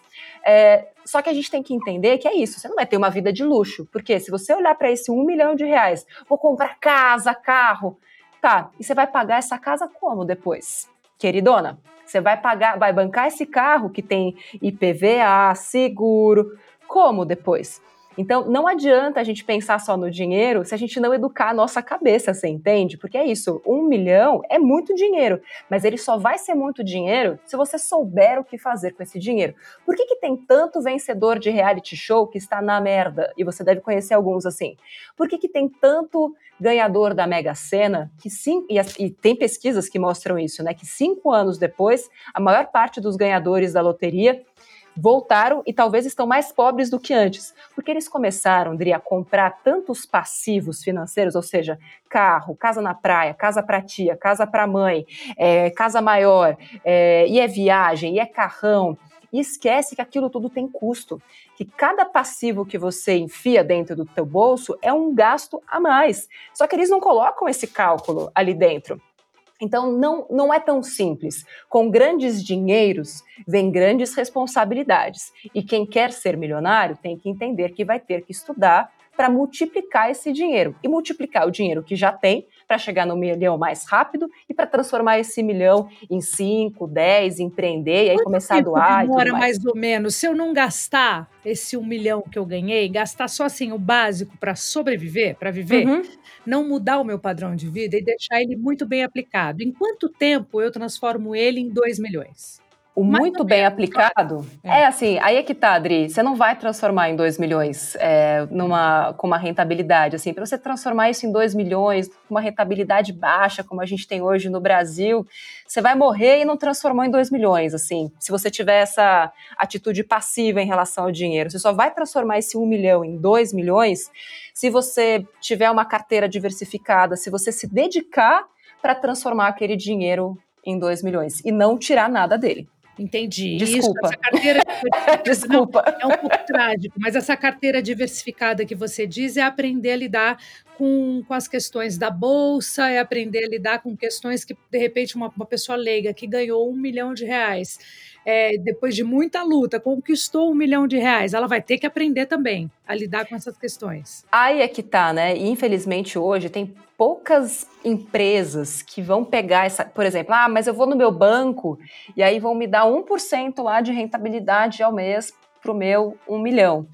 É, só que a gente tem que entender que é isso, você não vai ter uma vida de luxo, porque se você olhar para esse um milhão de reais, vou comprar casa, carro, tá, e você vai pagar essa casa como depois? Queridona, você vai pagar, vai bancar esse carro que tem IPVA, seguro, como depois? Então, não adianta a gente pensar só no dinheiro se a gente não educar a nossa cabeça, você entende? Porque é isso, um milhão é muito dinheiro, mas ele só vai ser muito dinheiro se você souber o que fazer com esse dinheiro. Por que, que tem tanto vencedor de reality show que está na merda? E você deve conhecer alguns assim. Por que, que tem tanto ganhador da Mega Sena que sim, e, e tem pesquisas que mostram isso, né? Que cinco anos depois, a maior parte dos ganhadores da loteria voltaram e talvez estão mais pobres do que antes, porque eles começaram, Dri, a comprar tantos passivos financeiros, ou seja, carro, casa na praia, casa para tia, casa para mãe, é, casa maior, é, e é viagem, e é carrão, e esquece que aquilo tudo tem custo, que cada passivo que você enfia dentro do teu bolso é um gasto a mais. Só que eles não colocam esse cálculo ali dentro. Então, não, não é tão simples. Com grandes dinheiros, vem grandes responsabilidades. E quem quer ser milionário tem que entender que vai ter que estudar para multiplicar esse dinheiro. E multiplicar o dinheiro que já tem para chegar no milhão mais rápido e para transformar esse milhão em 5, 10, empreender e aí Quanto começar a doar. Demora mais. mais ou menos. Se eu não gastar esse um milhão que eu ganhei, gastar só assim o básico para sobreviver, para viver, Uhum. não mudar o meu padrão de vida e deixar ele muito bem aplicado. Em quanto tempo eu transformo ele em 2 milhões? O Mais muito bem menos. aplicado É. é. assim, aí é que tá, Adri. Você não vai transformar em 2 milhões é, numa, com uma rentabilidade. Assim, para você transformar isso em 2 milhões, com uma rentabilidade baixa, como a gente tem hoje no Brasil, você vai morrer e não transformou em 2 milhões. Assim, se você tiver essa atitude passiva em relação ao dinheiro, você só vai transformar esse 1 milhão em 2 milhões se você tiver uma carteira diversificada, se você se dedicar para transformar aquele dinheiro em 2 milhões e não tirar nada dele. Entendi. Desculpa. Isso, essa carteira [laughs] Desculpa. é um pouco trágico, mas essa carteira diversificada que você diz é aprender a lidar com, com as questões da bolsa, é aprender a lidar com questões que, de repente, uma, uma pessoa leiga que ganhou um milhão de reais é, depois de muita luta, conquistou um milhão de reais, ela vai ter que aprender também a lidar com essas questões. Aí é que tá, né? E infelizmente hoje tem poucas empresas que vão pegar essa, por exemplo, ah, mas eu vou no meu banco e aí vão me dar 1% lá de rentabilidade ao mês pro meu um milhão.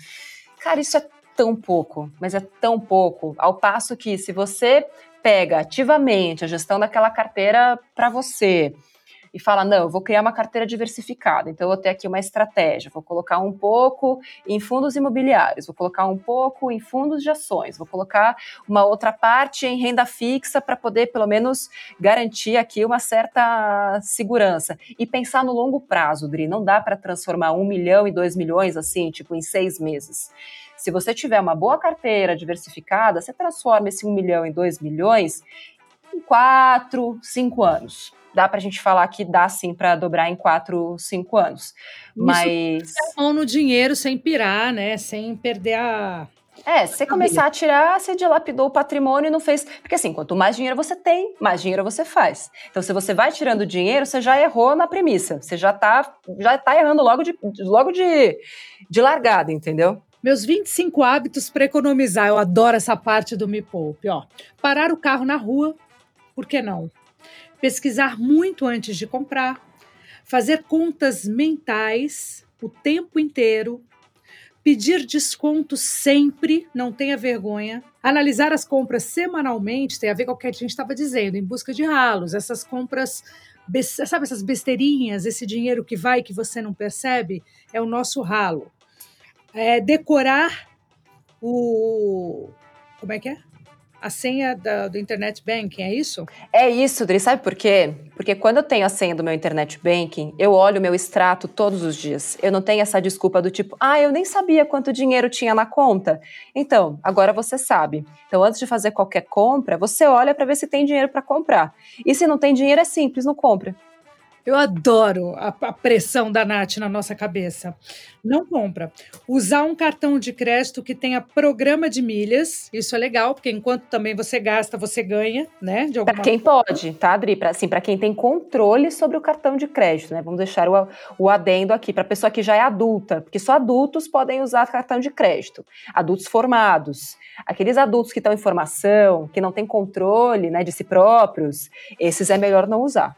Cara, isso é tão pouco, mas é tão pouco. Ao passo que se você pega ativamente a gestão daquela carteira para você, e fala: não, eu vou criar uma carteira diversificada, então eu vou ter aqui uma estratégia, vou colocar um pouco em fundos imobiliários, vou colocar um pouco em fundos de ações, vou colocar uma outra parte em renda fixa para poder, pelo menos, garantir aqui uma certa segurança. E pensar no longo prazo, Dri, não dá para transformar um milhão e dois milhões assim, tipo, em seis meses. Se você tiver uma boa carteira diversificada, você transforma esse um milhão em dois milhões em quatro, cinco anos dá para a gente falar que dá sim para dobrar em quatro, cinco anos. Mas. a mão no dinheiro sem pirar, né? Sem perder a. É, se você começar a tirar, você dilapidou o patrimônio e não fez. Porque assim, quanto mais dinheiro você tem, mais dinheiro você faz. Então, se você vai tirando dinheiro, você já errou na premissa. Você já tá, já tá errando logo de, logo de, de largada, entendeu? Meus 25 hábitos para economizar. Eu adoro essa parte do Me Poupe. Ó, parar o carro na rua, por que não? pesquisar muito antes de comprar, fazer contas mentais o tempo inteiro, pedir desconto sempre, não tenha vergonha, analisar as compras semanalmente, tem a ver com o que a gente estava dizendo, em busca de ralos, essas compras, sabe essas besteirinhas, esse dinheiro que vai que você não percebe, é o nosso ralo. É decorar o. Como é que é? A senha da, do Internet Banking, é isso? É isso, Dri. Sabe por quê? Porque quando eu tenho a senha do meu Internet Banking, eu olho o meu extrato todos os dias. Eu não tenho essa desculpa do tipo, ah, eu nem sabia quanto dinheiro tinha na conta. Então, agora você sabe. Então, antes de fazer qualquer compra, você olha para ver se tem dinheiro para comprar. E se não tem dinheiro, é simples, não compra. Eu adoro a, a, pressão da Nath na nossa cabeça. Não compra. Usar um cartão de crédito que tenha programa de milhas, isso é legal, porque enquanto também você gasta, você ganha, né? Para quem pode, tá, Adri? Para assim, quem tem controle sobre o cartão de crédito, né? Vamos deixar o, o adendo aqui para pessoa que já é adulta, porque só adultos podem usar cartão de crédito. Adultos formados. Aqueles adultos que estão em formação, que não têm controle né, de si próprios, esses é melhor não usar.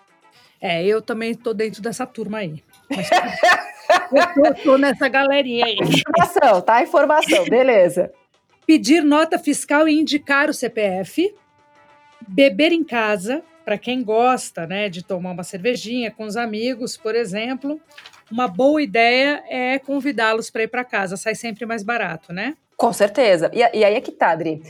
É, eu também estou dentro dessa turma aí. Mas, [laughs] eu tô, tô, nessa galerinha aí. Informação, tá? Informação, beleza. Pedir nota fiscal e indicar o CPF. Beber em casa, para quem gosta né, de tomar uma cervejinha com os amigos, por exemplo. Uma boa ideia é convidá-los para ir para casa, sai sempre mais barato, né? Com certeza. E, e aí é que tá, Adri.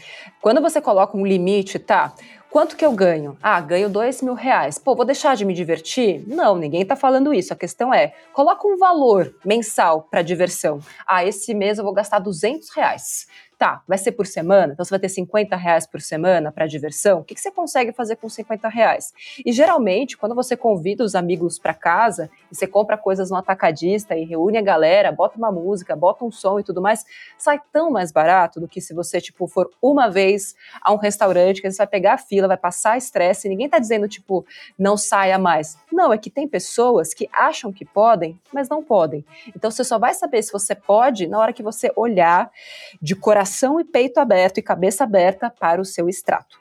Quando você coloca um limite, tá? Quanto que eu ganho? Ah, ganho dois mil reais. Pô, vou deixar de me divertir? Não, ninguém tá falando isso. A questão é, coloca um valor mensal para diversão. Ah, esse mês eu vou gastar duzentos reais. Tá, vai ser por semana? Então você vai ter 50 reais por semana para diversão? O que, que você consegue fazer com 50 reais? E geralmente, quando você convida os amigos para casa e você compra coisas no atacadista e reúne a galera, bota uma música, bota um som e tudo mais, sai tão mais barato do que se você, tipo, for uma vez a um restaurante que você vai pegar a fila, vai passar estresse, ninguém tá dizendo, tipo, não saia mais. Não, é que tem pessoas que acham que podem, mas não podem. Então você só vai saber se você pode na hora que você olhar de coração coração e peito aberto e cabeça aberta para o seu extrato.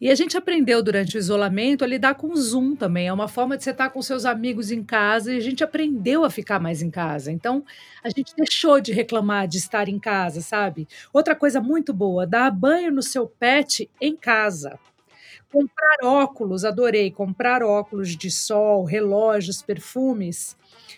E a gente aprendeu durante o isolamento a lidar com o Zoom também. É uma forma de você estar com seus amigos em casa e a gente aprendeu a ficar mais em casa. Então, a gente deixou de reclamar de estar em casa, sabe? Outra coisa muito boa, dar banho no seu pet em casa. Comprar óculos, adorei. Comprar óculos de sol, relógios, perfumes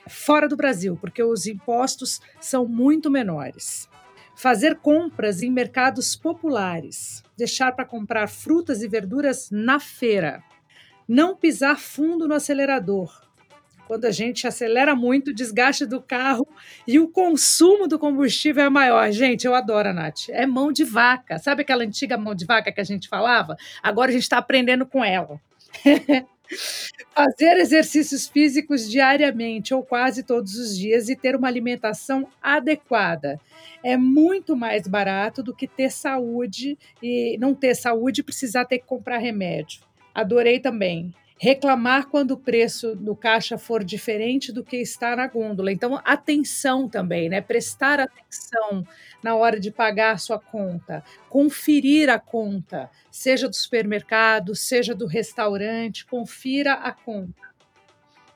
fora do Brasil, porque os impostos são muito menores fazer compras em mercados populares, deixar para comprar frutas e verduras na feira, não pisar fundo no acelerador. Quando a gente acelera muito, o desgaste do carro e o consumo do combustível é maior. Gente, eu adoro a Nath. É mão de vaca. Sabe aquela antiga mão de vaca que a gente falava? Agora a gente está aprendendo com ela. [laughs] Fazer exercícios físicos diariamente ou quase todos os dias e ter uma alimentação adequada. É muito mais barato do que ter saúde e não ter saúde e precisar ter que comprar remédio. Adorei também. Reclamar quando o preço do caixa for diferente do que está na gôndola. Então, atenção também, né? Prestar atenção na hora de pagar a sua conta, conferir a conta, seja do supermercado, seja do restaurante, confira a conta.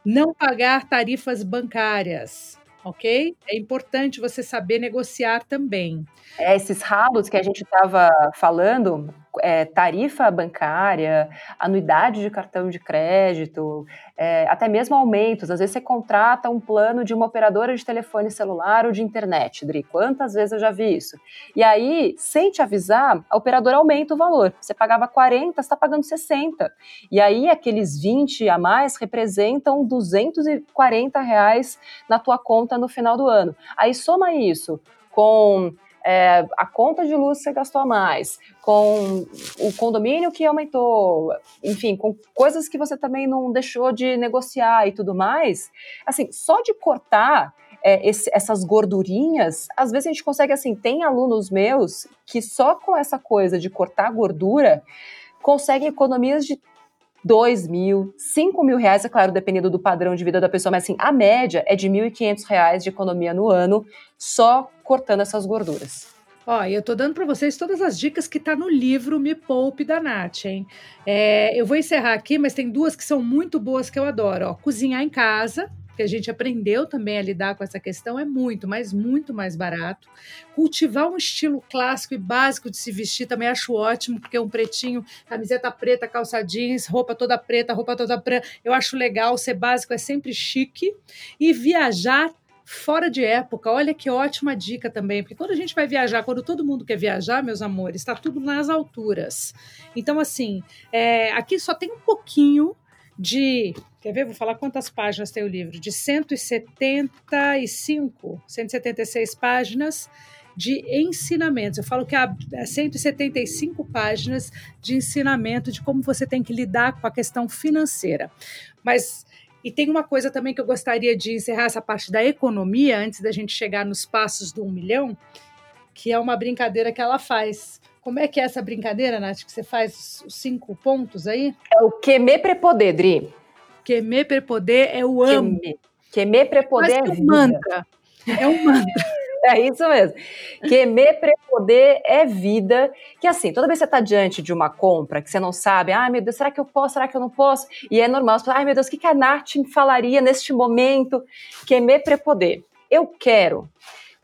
Não pagar tarifas bancárias ok? É importante você saber negociar também. É, esses ralos que a gente estava falando, é, tarifa bancária, anuidade de cartão de crédito, é, até mesmo aumentos. Às vezes você contrata um plano de uma operadora de telefone celular ou de internet, Dri. Quantas vezes eu já vi isso? E aí, sem te avisar, a operadora aumenta o valor. Você pagava 40, você está pagando 60. E aí, aqueles 20 a mais representam 240 reais na tua conta no final do ano. Aí soma isso com é, a conta de luz você gastou a mais, com o condomínio que aumentou, enfim, com coisas que você também não deixou de negociar e tudo mais, assim, só de cortar é, esse, essas gordurinhas, às vezes a gente consegue, assim, tem alunos meus que só com essa coisa de cortar gordura conseguem economias de 2 mil, 5 mil reais, é claro, dependendo do padrão de vida da pessoa, mas assim, a média é de 1.500 reais de economia no ano, só cortando essas gorduras. Ó, eu tô dando para vocês todas as dicas que tá no livro Me Poupe da Nath, hein? É, eu vou encerrar aqui, mas tem duas que são muito boas que eu adoro. Ó, cozinhar em casa, que a gente aprendeu também a lidar com essa questão, é muito, mas muito mais barato. Cultivar um estilo clássico e básico de se vestir também acho ótimo, porque um pretinho, camiseta preta, calça jeans, roupa toda preta, roupa toda preta, eu acho legal, ser básico é sempre chique. E viajar fora de época. Olha que ótima dica também, porque quando a gente vai viajar, quando todo mundo quer viajar, meus amores, está tudo nas alturas. Então, assim, é, aqui só tem um pouquinho de. Quer ver? Vou falar quantas páginas tem o livro. De 175, 176 páginas de ensinamentos. Eu falo que há 175 páginas de ensinamento de como você tem que lidar com a questão financeira. Mas e tem uma coisa também que eu gostaria de encerrar essa parte da economia, antes da gente chegar nos passos do um milhão, que é uma brincadeira que ela faz. Como é que é essa brincadeira, Nath, que você faz os cinco pontos aí? É o quemer prepoder, Dri. Quemer prepoder é o amo. Quemer prepoder é, é um mantra. É um mantra. [laughs] É isso mesmo. Quemer prepoder é vida. Que assim, toda vez que você está diante de uma compra que você não sabe, ai meu Deus, será que eu posso, será que eu não posso? E é normal, você fala, ai meu Deus, o que, que a Nath me falaria neste momento? Quemer prepoder. Eu quero.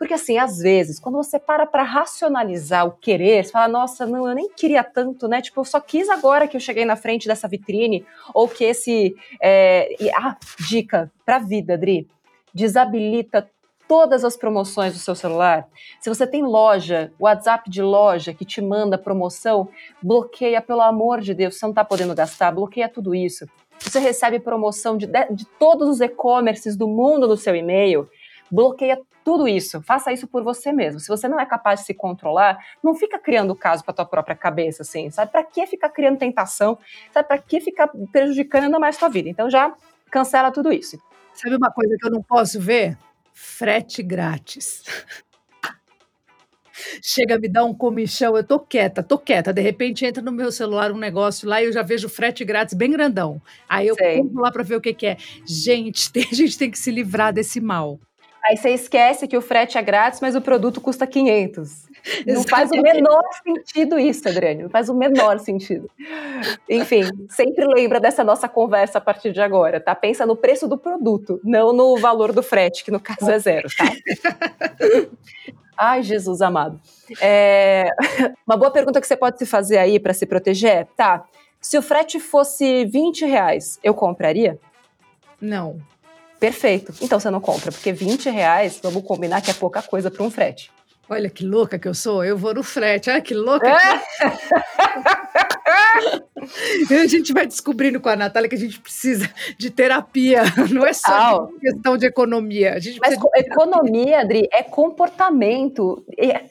Porque assim, às vezes, quando você para para racionalizar o querer, você fala, nossa, não, eu nem queria tanto, né? Tipo, eu só quis agora que eu cheguei na frente dessa vitrine, ou que esse. É... Ah, dica para vida, Dri. Desabilita todas as promoções do seu celular. Se você tem loja, WhatsApp de loja que te manda promoção, bloqueia, pelo amor de Deus, você não está podendo gastar, bloqueia tudo isso. Você recebe promoção de, de todos os e-commerces do mundo no seu e-mail, bloqueia tudo isso. Faça isso por você mesmo. Se você não é capaz de se controlar, não fica criando caso para tua própria cabeça, assim, sabe? Para que ficar criando tentação? Sabe? Para que ficar prejudicando ainda mais sua vida? Então já cancela tudo isso. Sabe uma coisa que eu não posso ver? frete grátis. Chega, me dá um comichão, eu tô quieta, tô quieta. De repente entra no meu celular um negócio lá e eu já vejo frete grátis bem grandão. Aí eu compro lá para ver o que, que é. Gente, [laughs] tem, a gente tem que se livrar desse mal. Aí você esquece que o frete é grátis, mas o produto custa 500. [laughs] Não faz o menor sentido isso, Adriane. Não faz o menor sentido. Enfim, sempre lembra dessa nossa conversa a partir de agora, tá? Pensa no preço do produto, não no valor do frete, que no caso é zero, tá? [laughs] Ai, Jesus amado. É... [laughs] Uma boa pergunta que você pode se fazer aí para se proteger tá, se o frete fosse 20 reais, eu compraria? Não. Perfeito. Então você não compra, porque 20 reais, vamos combinar que é pouca coisa para um frete. Olha que louca que eu sou, eu vou no frete. Olha que louca. É? Que... [laughs] [laughs] a gente vai descobrindo com a Natália que a gente precisa de terapia, não é só de questão de economia. Mas de economia, Adri, é comportamento.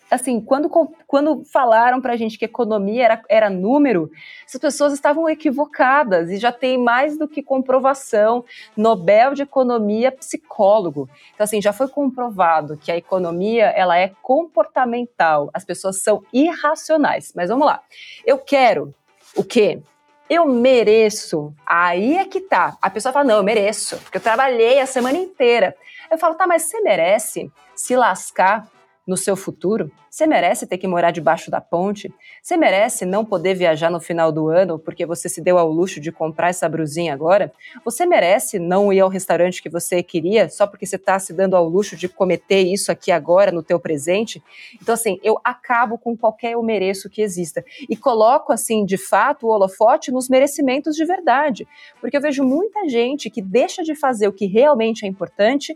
Assim, quando, quando falaram para a gente que economia era, era número, essas pessoas estavam equivocadas e já tem mais do que comprovação. Nobel de Economia, psicólogo. Então, assim, já foi comprovado que a economia ela é comportamental. As pessoas são irracionais. Mas vamos lá. Eu quero o quê? eu mereço. Aí é que tá. A pessoa fala, não, eu mereço, porque eu trabalhei a semana inteira. Eu falo, tá, mas você merece se lascar no seu futuro? Você merece ter que morar debaixo da ponte? Você merece não poder viajar no final do ano porque você se deu ao luxo de comprar essa brusinha agora? Você merece não ir ao restaurante que você queria só porque você está se dando ao luxo de cometer isso aqui agora no teu presente? Então assim, eu acabo com qualquer eu mereço que exista e coloco assim, de fato, o holofote nos merecimentos de verdade, porque eu vejo muita gente que deixa de fazer o que realmente é importante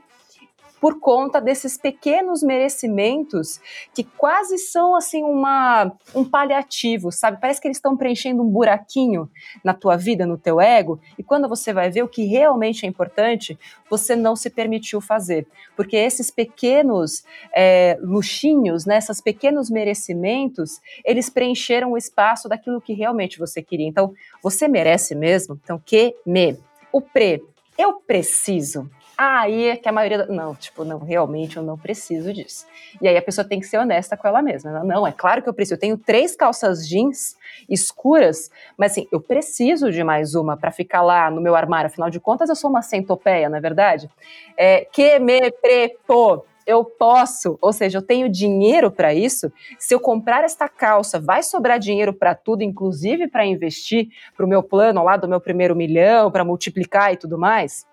por conta desses pequenos merecimentos que quase são assim uma um paliativo, sabe? Parece que eles estão preenchendo um buraquinho na tua vida, no teu ego, e quando você vai ver o que realmente é importante, você não se permitiu fazer, porque esses pequenos é, luxinhos, né, esses pequenos merecimentos, eles preencheram o espaço daquilo que realmente você queria. Então, você merece mesmo. Então, que me o pre eu preciso aí é que a maioria. Não, tipo, não, realmente eu não preciso disso. E aí a pessoa tem que ser honesta com ela mesma. Não, é claro que eu preciso. Eu tenho três calças jeans escuras, mas assim, eu preciso de mais uma para ficar lá no meu armário. Afinal de contas, eu sou uma centopeia, não é verdade? É, que me prepo eu posso, ou seja, eu tenho dinheiro para isso. Se eu comprar esta calça, vai sobrar dinheiro para tudo, inclusive para investir para o meu plano lá do meu primeiro milhão, para multiplicar e tudo mais.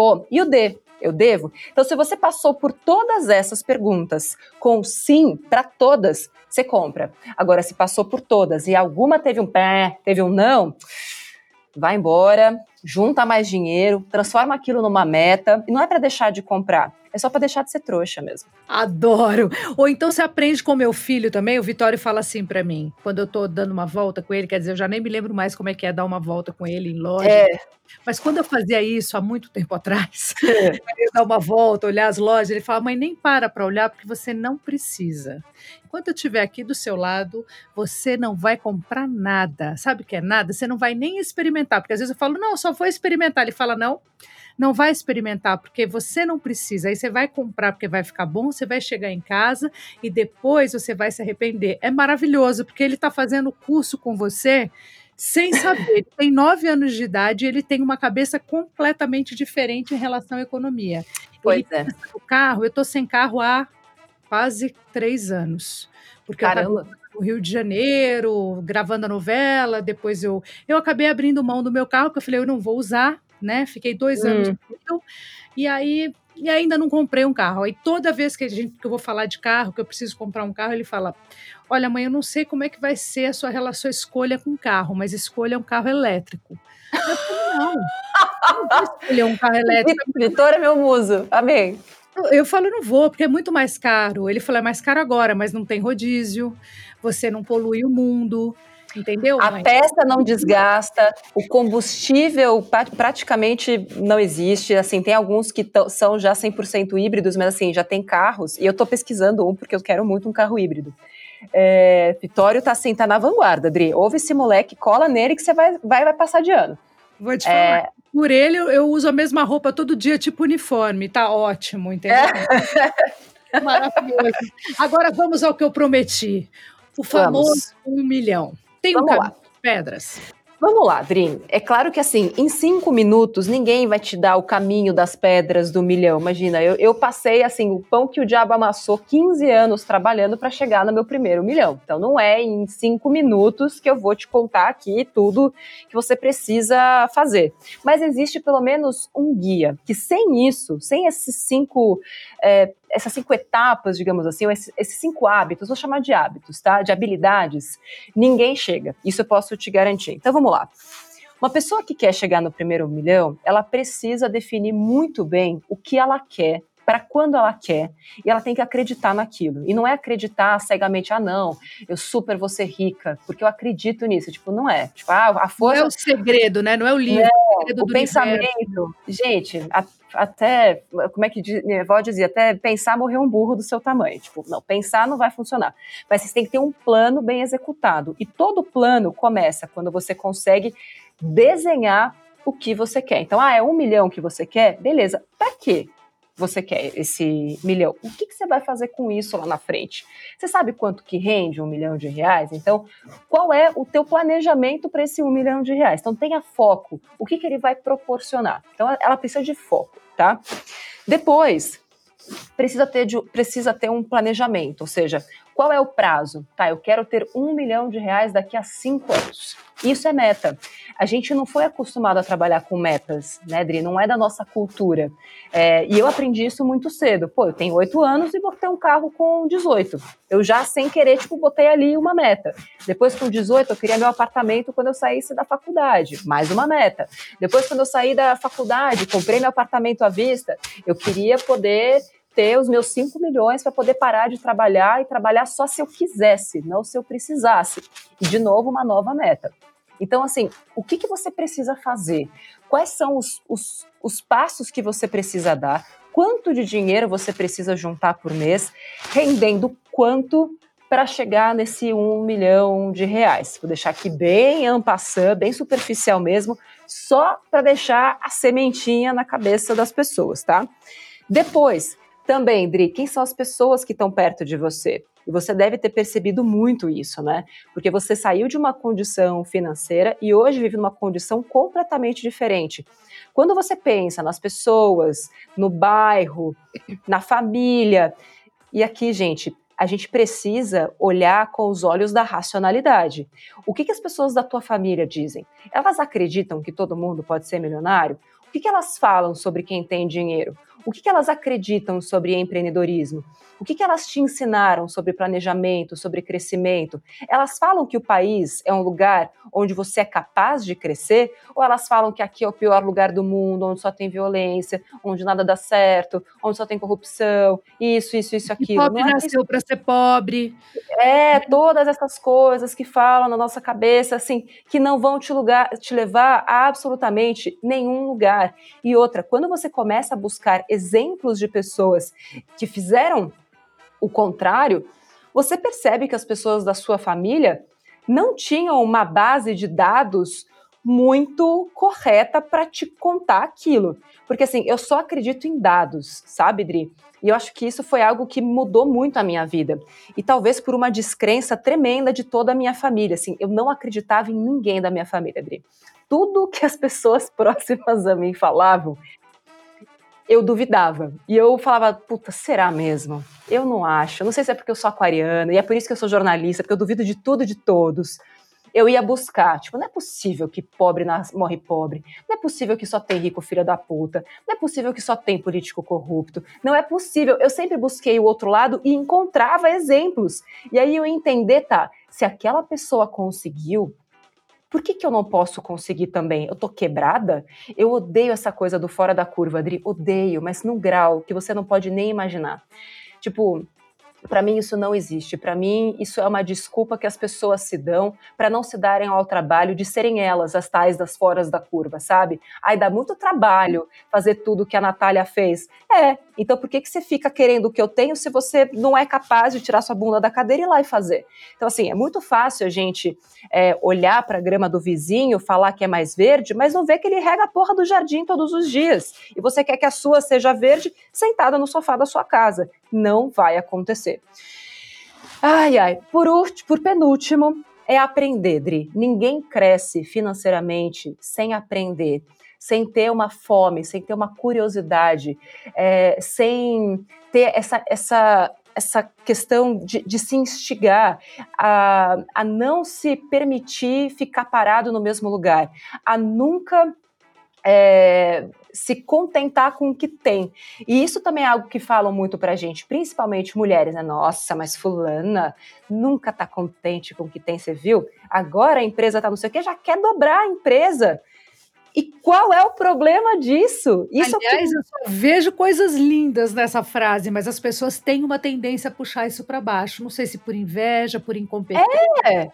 Pô, e o D? Eu devo? Então, se você passou por todas essas perguntas com sim para todas, você compra. Agora, se passou por todas e alguma teve um pé, teve um não, vai embora, junta mais dinheiro, transforma aquilo numa meta. E não é para deixar de comprar, é só para deixar de ser trouxa mesmo. Adoro. Ou então você aprende com meu filho também. O Vitório fala assim para mim, quando eu tô dando uma volta com ele, quer dizer, eu já nem me lembro mais como é que é dar uma volta com ele em loja. É. Mas quando eu fazia isso há muito tempo atrás, [laughs] [laughs] é. dar uma volta, olhar as lojas, ele fala: "Mãe, nem para para olhar porque você não precisa. Enquanto eu estiver aqui do seu lado, você não vai comprar nada. Sabe o que é nada? Você não vai nem experimentar, porque às vezes eu falo: "Não, só vou experimentar". Ele fala: "Não, não vai experimentar porque você não precisa. Aí você vai comprar porque vai ficar bom, você vai chegar em casa e depois você vai se arrepender. É maravilhoso, porque ele está fazendo o curso com você sem saber. Ele tem nove anos de idade e ele tem uma cabeça completamente diferente em relação à economia. Pois ele é. O carro, eu estou sem carro há quase três anos. Porque Caramba. eu no Rio de Janeiro, gravando a novela, depois eu, eu acabei abrindo mão do meu carro, porque eu falei, eu não vou usar, né? Fiquei dois anos hum. no Rio, e aí e ainda não comprei um carro. Aí toda vez que, a gente, que eu vou falar de carro, que eu preciso comprar um carro, ele fala: Olha, mãe, eu não sei como é que vai ser a sua relação escolha com carro, mas escolha um carro elétrico. Eu falei, não, não vou escolher um carro elétrico. [laughs] Vitória, meu muso. Amém. Eu, eu falo, não vou, porque é muito mais caro. Ele falou, é mais caro agora, mas não tem rodízio, você não polui o mundo. Entendeu? A peça não desgasta, o combustível praticamente não existe. Assim, tem alguns que são já 100% híbridos, mas assim, já tem carros. E eu estou pesquisando um porque eu quero muito um carro híbrido. É, Vitório tá assim, tá na vanguarda, Adri. Ouve esse moleque, cola nele que você vai, vai, vai passar de ano. Vou te falar. É... Por ele, eu uso a mesma roupa todo dia, tipo uniforme. Tá ótimo, entendeu? É. Maravilhoso. Agora vamos ao que eu prometi. O famoso vamos. um milhão. Tem Vamos um caminho lá. de pedras. Vamos lá, Drim. É claro que assim, em cinco minutos, ninguém vai te dar o caminho das pedras do milhão. Imagina, eu, eu passei assim, o pão que o diabo amassou 15 anos trabalhando para chegar no meu primeiro milhão. Então não é em cinco minutos que eu vou te contar aqui tudo que você precisa fazer. Mas existe pelo menos um guia, que sem isso, sem esses cinco é, essas cinco etapas, digamos assim, esses, esses, cinco hábitos, vou chamar de hábitos, tá? De habilidades, ninguém chega. Isso eu posso te garantir. Então vamos lá. Uma pessoa que quer chegar no primeiro milhão, ela precisa definir muito bem o que ela quer para quando ela quer, e ela tem que acreditar naquilo. E não é acreditar cegamente, ah, não, eu super vou ser rica, porque eu acredito nisso. Tipo, não é. Tipo, ah, a força. Não é o segredo, né? Não é o livro. É, o, o pensamento. Universo. Gente, a, até, como é que minha avó dizia, até pensar morrer um burro do seu tamanho. Tipo, não, pensar não vai funcionar. Mas você tem que ter um plano bem executado. E todo plano começa quando você consegue desenhar o que você quer. Então, ah, é um milhão que você quer? Beleza. Para quê? Você quer esse milhão. O que, que você vai fazer com isso lá na frente? Você sabe quanto que rende um milhão de reais? Então, qual é o teu planejamento para esse um milhão de reais? Então, tenha foco. O que, que ele vai proporcionar? Então, ela precisa de foco, tá? Depois, precisa ter, de, precisa ter um planejamento, ou seja, qual é o prazo? Tá, eu quero ter um milhão de reais daqui a cinco anos. Isso é meta. A gente não foi acostumado a trabalhar com metas, né, Dri? Não é da nossa cultura. É, e eu aprendi isso muito cedo. Pô, eu tenho oito anos e vou ter um carro com 18. Eu já, sem querer, tipo, botei ali uma meta. Depois, com 18, eu queria meu apartamento quando eu saísse da faculdade. Mais uma meta. Depois, quando eu saí da faculdade, comprei meu apartamento à vista. Eu queria poder ter os meus 5 milhões para poder parar de trabalhar e trabalhar só se eu quisesse, não se eu precisasse. E, de novo, uma nova meta. Então, assim, o que, que você precisa fazer? Quais são os, os, os passos que você precisa dar? Quanto de dinheiro você precisa juntar por mês? Rendendo quanto para chegar nesse um milhão de reais? Vou deixar aqui bem ampassando, bem superficial mesmo, só para deixar a sementinha na cabeça das pessoas, tá? Depois, também, Dri, quem são as pessoas que estão perto de você? E você deve ter percebido muito isso, né? Porque você saiu de uma condição financeira e hoje vive numa condição completamente diferente. Quando você pensa nas pessoas, no bairro, na família, e aqui, gente, a gente precisa olhar com os olhos da racionalidade. O que, que as pessoas da tua família dizem? Elas acreditam que todo mundo pode ser milionário? O que, que elas falam sobre quem tem dinheiro? O que, que elas acreditam sobre empreendedorismo? O que, que elas te ensinaram sobre planejamento, sobre crescimento? Elas falam que o país é um lugar onde você é capaz de crescer? Ou elas falam que aqui é o pior lugar do mundo, onde só tem violência, onde nada dá certo, onde só tem corrupção, isso, isso, isso, aquilo? E pobre é nasceu para ser pobre. É, todas essas coisas que falam na nossa cabeça, assim, que não vão te, lugar, te levar a absolutamente nenhum lugar. E outra, quando você começa a buscar exemplos de pessoas que fizeram o contrário, você percebe que as pessoas da sua família não tinham uma base de dados muito correta para te contar aquilo. Porque assim, eu só acredito em dados, sabe, Dri? E eu acho que isso foi algo que mudou muito a minha vida. E talvez por uma descrença tremenda de toda a minha família. Assim, eu não acreditava em ninguém da minha família, Dri. Tudo que as pessoas [laughs] próximas a mim falavam, eu duvidava. E eu falava, puta, será mesmo? Eu não acho. Não sei se é porque eu sou aquariana, e é por isso que eu sou jornalista, porque eu duvido de tudo e de todos. Eu ia buscar, tipo, não é possível que pobre morre pobre, não é possível que só tem rico filho da puta, não é possível que só tem político corrupto, não é possível. Eu sempre busquei o outro lado e encontrava exemplos. E aí eu ia entender, tá, se aquela pessoa conseguiu, por que, que eu não posso conseguir também? Eu tô quebrada? Eu odeio essa coisa do fora da curva, Adri. Odeio, mas num grau que você não pode nem imaginar. Tipo, para mim isso não existe. Para mim isso é uma desculpa que as pessoas se dão para não se darem ao trabalho de serem elas as tais das foras da curva, sabe? Aí dá muito trabalho fazer tudo que a Natália fez. É, então por que que você fica querendo o que eu tenho se você não é capaz de tirar sua bunda da cadeira e ir lá e fazer? Então assim, é muito fácil a gente é, olhar para a grama do vizinho, falar que é mais verde, mas não ver que ele rega a porra do jardim todos os dias. E você quer que a sua seja verde sentada no sofá da sua casa. Não vai acontecer. Ai, ai, por, último, por penúltimo, é aprender, Dri. Ninguém cresce financeiramente sem aprender, sem ter uma fome, sem ter uma curiosidade, é, sem ter essa, essa, essa questão de, de se instigar a, a não se permitir ficar parado no mesmo lugar, a nunca é, se contentar com o que tem. E isso também é algo que falam muito pra gente, principalmente mulheres, né? Nossa, mas fulana nunca tá contente com o que tem, você viu? Agora a empresa tá não sei o que, já quer dobrar a empresa. E qual é o problema disso? Isso é Aliás, que... eu só vejo coisas lindas nessa frase, mas as pessoas têm uma tendência a puxar isso para baixo. Não sei se por inveja, por incompetência. É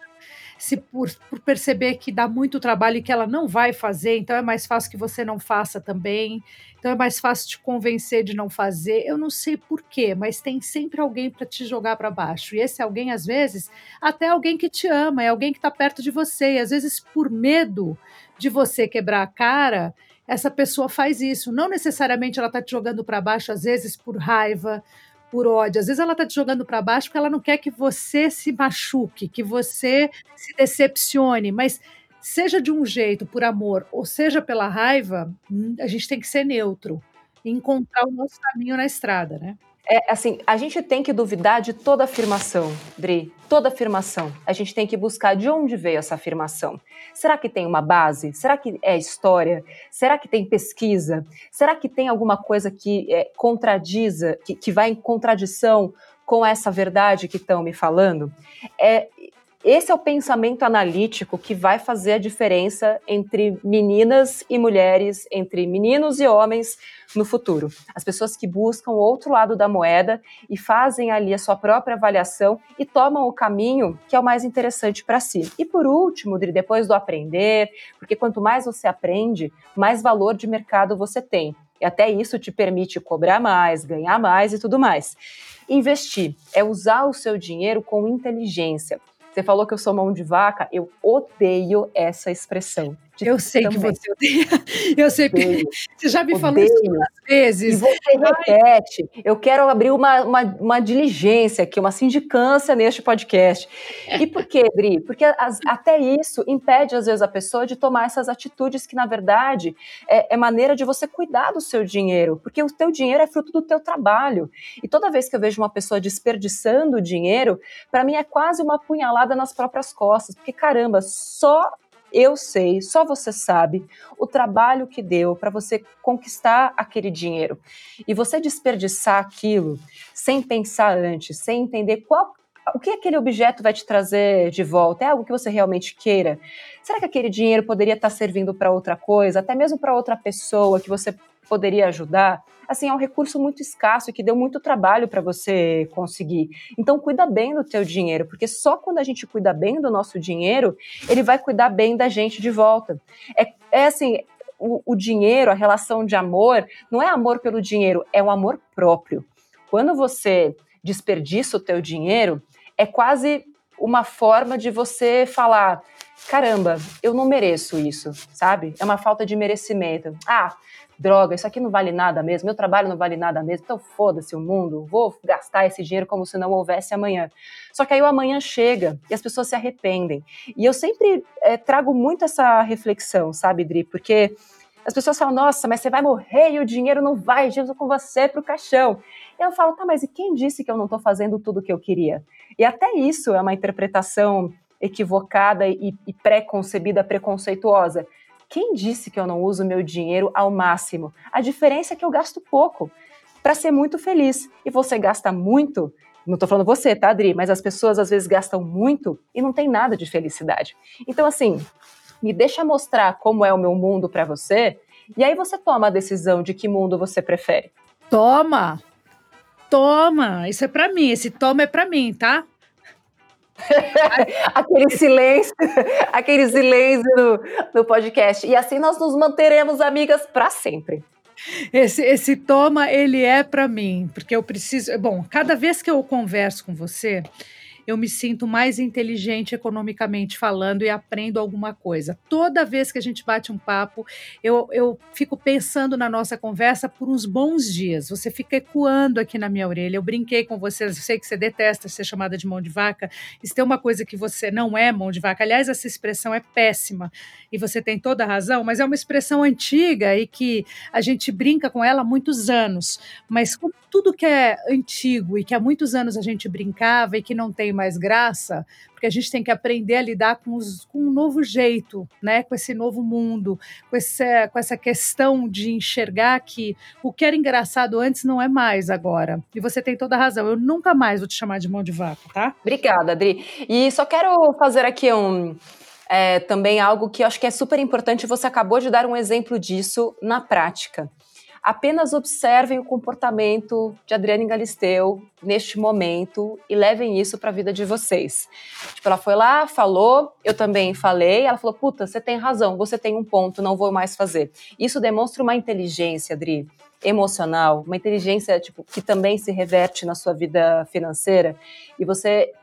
se por, por, perceber que dá muito trabalho e que ela não vai fazer, então é mais fácil que você não faça também. Então é mais fácil te convencer de não fazer. Eu não sei porquê, mas tem sempre alguém para te jogar para baixo. E esse alguém, às vezes, até alguém que te ama, é alguém que está perto de você. E às vezes, por medo de você quebrar a cara, essa pessoa faz isso. Não necessariamente ela está te jogando para baixo, às vezes por raiva, por ódio. Às vezes ela está te jogando para baixo porque ela não quer que você se machuque, que você se decepcione, mas seja de um jeito, por amor, ou seja pela raiva, hum, a gente tem que ser neutro encontrar o nosso caminho na estrada, né? É, assim, a gente tem que duvidar de toda afirmação, Dri, toda afirmação. A gente tem que buscar de onde veio essa afirmação. Será que tem uma base? Será que é história? Será que tem pesquisa? Será que tem alguma coisa que é, contradiza, que, que vai em contradição com essa verdade que estão me falando? É, esse é o pensamento analítico que vai fazer a diferença entre meninas e mulheres, entre meninos e homens no futuro. As pessoas que buscam o outro lado da moeda e fazem ali a sua própria avaliação e tomam o caminho que é o mais interessante para si. E por último, depois do aprender, porque quanto mais você aprende, mais valor de mercado você tem. E até isso te permite cobrar mais, ganhar mais e tudo mais. Investir é usar o seu dinheiro com inteligência. Você falou que eu sou mão de vaca, eu odeio essa expressão. [laughs] Eu sei também. que você odeia. [laughs] Eu sei que você já me odeio. falou isso várias vezes. E você repete. Eu quero abrir uma, uma, uma, diligência aqui, uma sindicância neste podcast. E por quê, Bri? Porque as, até isso impede, às vezes, a pessoa de tomar essas atitudes que, na verdade, é, é, maneira de você cuidar do seu dinheiro. Porque o teu dinheiro é fruto do teu trabalho. E toda vez que eu vejo uma pessoa desperdiçando dinheiro, para mim é quase uma punhalada nas próprias costas. Porque, caramba, só eu sei, só você sabe o trabalho que deu para você conquistar aquele dinheiro. E você desperdiçar aquilo sem pensar antes, sem entender qual o que aquele objeto vai te trazer de volta? É algo que você realmente queira? Será que aquele dinheiro poderia estar servindo para outra coisa, até mesmo para outra pessoa que você poderia ajudar? assim, é um recurso muito escasso e que deu muito trabalho para você conseguir. Então, cuida bem do teu dinheiro, porque só quando a gente cuida bem do nosso dinheiro, ele vai cuidar bem da gente de volta. É, é assim, o, o dinheiro, a relação de amor, não é amor pelo dinheiro, é um amor próprio. Quando você desperdiça o teu dinheiro, é quase uma forma de você falar: caramba, eu não mereço isso, sabe? É uma falta de merecimento. Ah, droga, isso aqui não vale nada mesmo, meu trabalho não vale nada mesmo, então foda-se o mundo, vou gastar esse dinheiro como se não houvesse amanhã. Só que aí o amanhã chega e as pessoas se arrependem. E eu sempre é, trago muito essa reflexão, sabe, Dri? Porque as pessoas falam, nossa, mas você vai morrer e o dinheiro não vai, Jesus com você para o caixão. Eu falo, tá, mas e quem disse que eu não estou fazendo tudo o que eu queria? E até isso é uma interpretação equivocada e, e pré-concebida, preconceituosa. Quem disse que eu não uso meu dinheiro ao máximo? A diferença é que eu gasto pouco para ser muito feliz. E você gasta muito, não estou falando você, tá, Adri? Mas as pessoas às vezes gastam muito e não tem nada de felicidade. Então, assim, me deixa mostrar como é o meu mundo para você, e aí você toma a decisão de que mundo você prefere. Toma! Toma! Isso é para mim, esse toma é para mim, tá? Aquele silêncio, aquele silêncio no, no podcast. E assim nós nos manteremos amigas para sempre. Esse, esse toma, ele é para mim, porque eu preciso. Bom, cada vez que eu converso com você, eu me sinto mais inteligente economicamente falando e aprendo alguma coisa. Toda vez que a gente bate um papo, eu, eu fico pensando na nossa conversa por uns bons dias. Você fica ecoando aqui na minha orelha. Eu brinquei com você, eu sei que você detesta ser chamada de mão de vaca. Isso tem uma coisa que você não é mão de vaca. Aliás, essa expressão é péssima e você tem toda a razão, mas é uma expressão antiga e que a gente brinca com ela há muitos anos. Mas com tudo que é antigo e que há muitos anos a gente brincava e que não tem mais graça, porque a gente tem que aprender a lidar com, os, com um novo jeito, né? com esse novo mundo, com, esse, com essa questão de enxergar que o que era engraçado antes não é mais agora. E você tem toda a razão, eu nunca mais vou te chamar de mão de vaca, tá? Obrigada, Adri. E só quero fazer aqui um. É, também algo que eu acho que é super importante, você acabou de dar um exemplo disso na prática. Apenas observem o comportamento de Adriane Galisteu neste momento e levem isso para a vida de vocês. Tipo, ela foi lá, falou, eu também falei, ela falou: "Puta, você tem razão, você tem um ponto, não vou mais fazer". Isso demonstra uma inteligência, Adri, emocional, uma inteligência tipo que também se reverte na sua vida financeira. E você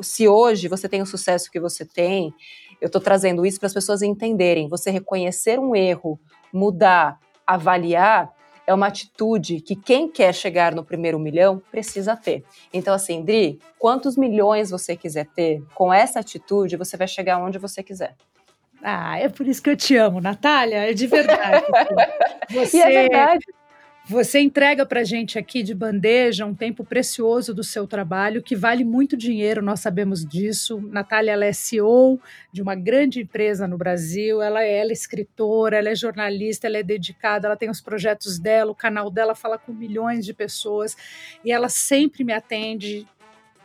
se hoje você tem o sucesso que você tem, eu estou trazendo isso para as pessoas entenderem. Você reconhecer um erro mudar, avaliar, é uma atitude que quem quer chegar no primeiro milhão precisa ter. Então, assim, Dri, quantos milhões você quiser ter, com essa atitude você vai chegar onde você quiser. Ah, é por isso que eu te amo, Natália, é de verdade. Você, [laughs] e é verdade. Você entrega para gente aqui de bandeja um tempo precioso do seu trabalho, que vale muito dinheiro, nós sabemos disso. Natália ela é CEO de uma grande empresa no Brasil, ela, é, ela é escritora, ela é jornalista, ela é dedicada, ela tem os projetos dela, o canal dela fala com milhões de pessoas e ela sempre me atende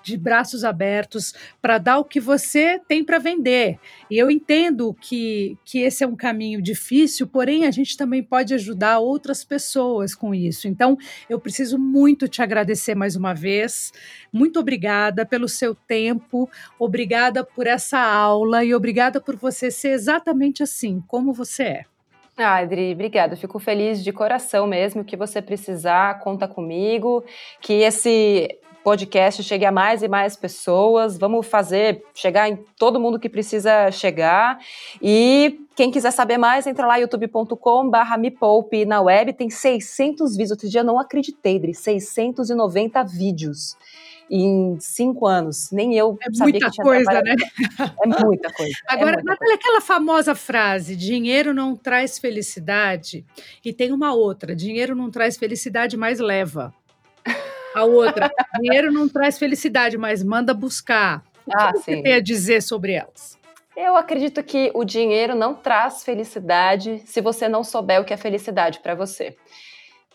de braços abertos para dar o que você tem para vender. E eu entendo que, que esse é um caminho difícil, porém a gente também pode ajudar outras pessoas com isso. Então, eu preciso muito te agradecer mais uma vez. Muito obrigada pelo seu tempo, obrigada por essa aula e obrigada por você ser exatamente assim, como você é. Ah, Adri, obrigada. Fico feliz de coração mesmo. que você precisar, conta comigo. Que esse podcast chegue a mais e mais pessoas. Vamos fazer chegar em todo mundo que precisa chegar. E quem quiser saber mais, entra lá youtube.com/barra me poupe na web. Tem 600 vídeos. Outro dia eu não acreditei, Dri, 690 vídeos em cinco anos. Nem eu é sabia muita que tinha coisa, né? É muita coisa. É Agora, é Natália, aquela famosa frase: dinheiro não traz felicidade, e tem uma outra: dinheiro não traz felicidade, mas leva. A outra, dinheiro não traz felicidade, mas manda buscar. O ah, que sim. você tem a dizer sobre elas? Eu acredito que o dinheiro não traz felicidade se você não souber o que é felicidade para você.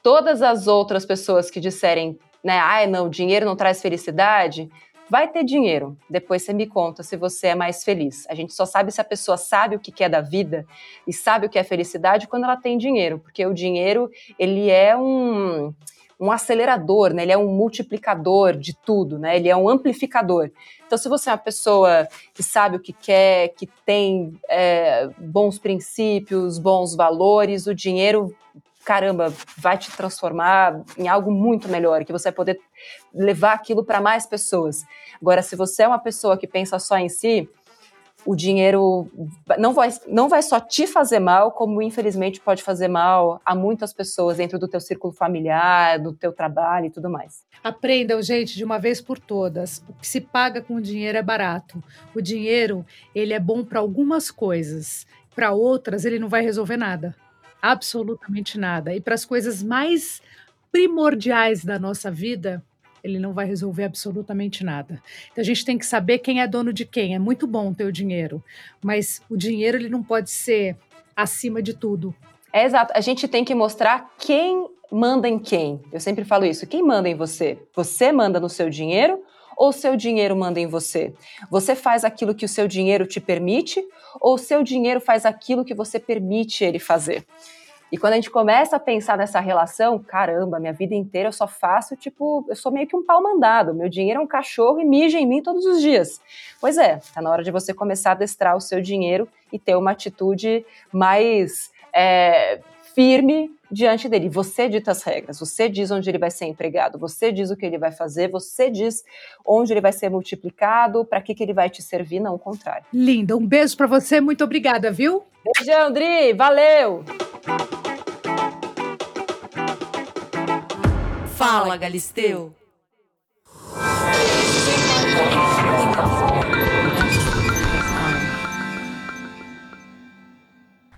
Todas as outras pessoas que disserem, né, ah, não, dinheiro não traz felicidade, vai ter dinheiro. Depois você me conta se você é mais feliz. A gente só sabe se a pessoa sabe o que é da vida e sabe o que é felicidade quando ela tem dinheiro, porque o dinheiro, ele é um um acelerador, né? Ele é um multiplicador de tudo, né? Ele é um amplificador. Então, se você é uma pessoa que sabe o que quer, que tem é, bons princípios, bons valores, o dinheiro, caramba, vai te transformar em algo muito melhor, que você vai poder levar aquilo para mais pessoas. Agora, se você é uma pessoa que pensa só em si, o dinheiro não vai, não vai só te fazer mal, como infelizmente pode fazer mal a muitas pessoas dentro do teu círculo familiar, do teu trabalho e tudo mais. Aprendam, gente, de uma vez por todas. O que se paga com o dinheiro é barato. O dinheiro, ele é bom para algumas coisas, para outras ele não vai resolver nada. Absolutamente nada. E para as coisas mais primordiais da nossa vida, ele não vai resolver absolutamente nada. Então a gente tem que saber quem é dono de quem. É muito bom ter o dinheiro, mas o dinheiro ele não pode ser acima de tudo. É exato. A gente tem que mostrar quem manda em quem. Eu sempre falo isso. Quem manda em você? Você manda no seu dinheiro ou seu dinheiro manda em você? Você faz aquilo que o seu dinheiro te permite ou seu dinheiro faz aquilo que você permite ele fazer? E quando a gente começa a pensar nessa relação, caramba, minha vida inteira eu só faço, tipo, eu sou meio que um pau mandado. Meu dinheiro é um cachorro e mija em mim todos os dias. Pois é, tá na hora de você começar a adestrar o seu dinheiro e ter uma atitude mais é, firme diante dele. Você dita as regras, você diz onde ele vai ser empregado, você diz o que ele vai fazer, você diz onde ele vai ser multiplicado, para que, que ele vai te servir, não o contrário. Linda, um beijo para você, muito obrigada, viu? Beijão, Dri, valeu! Fala, Galisteu!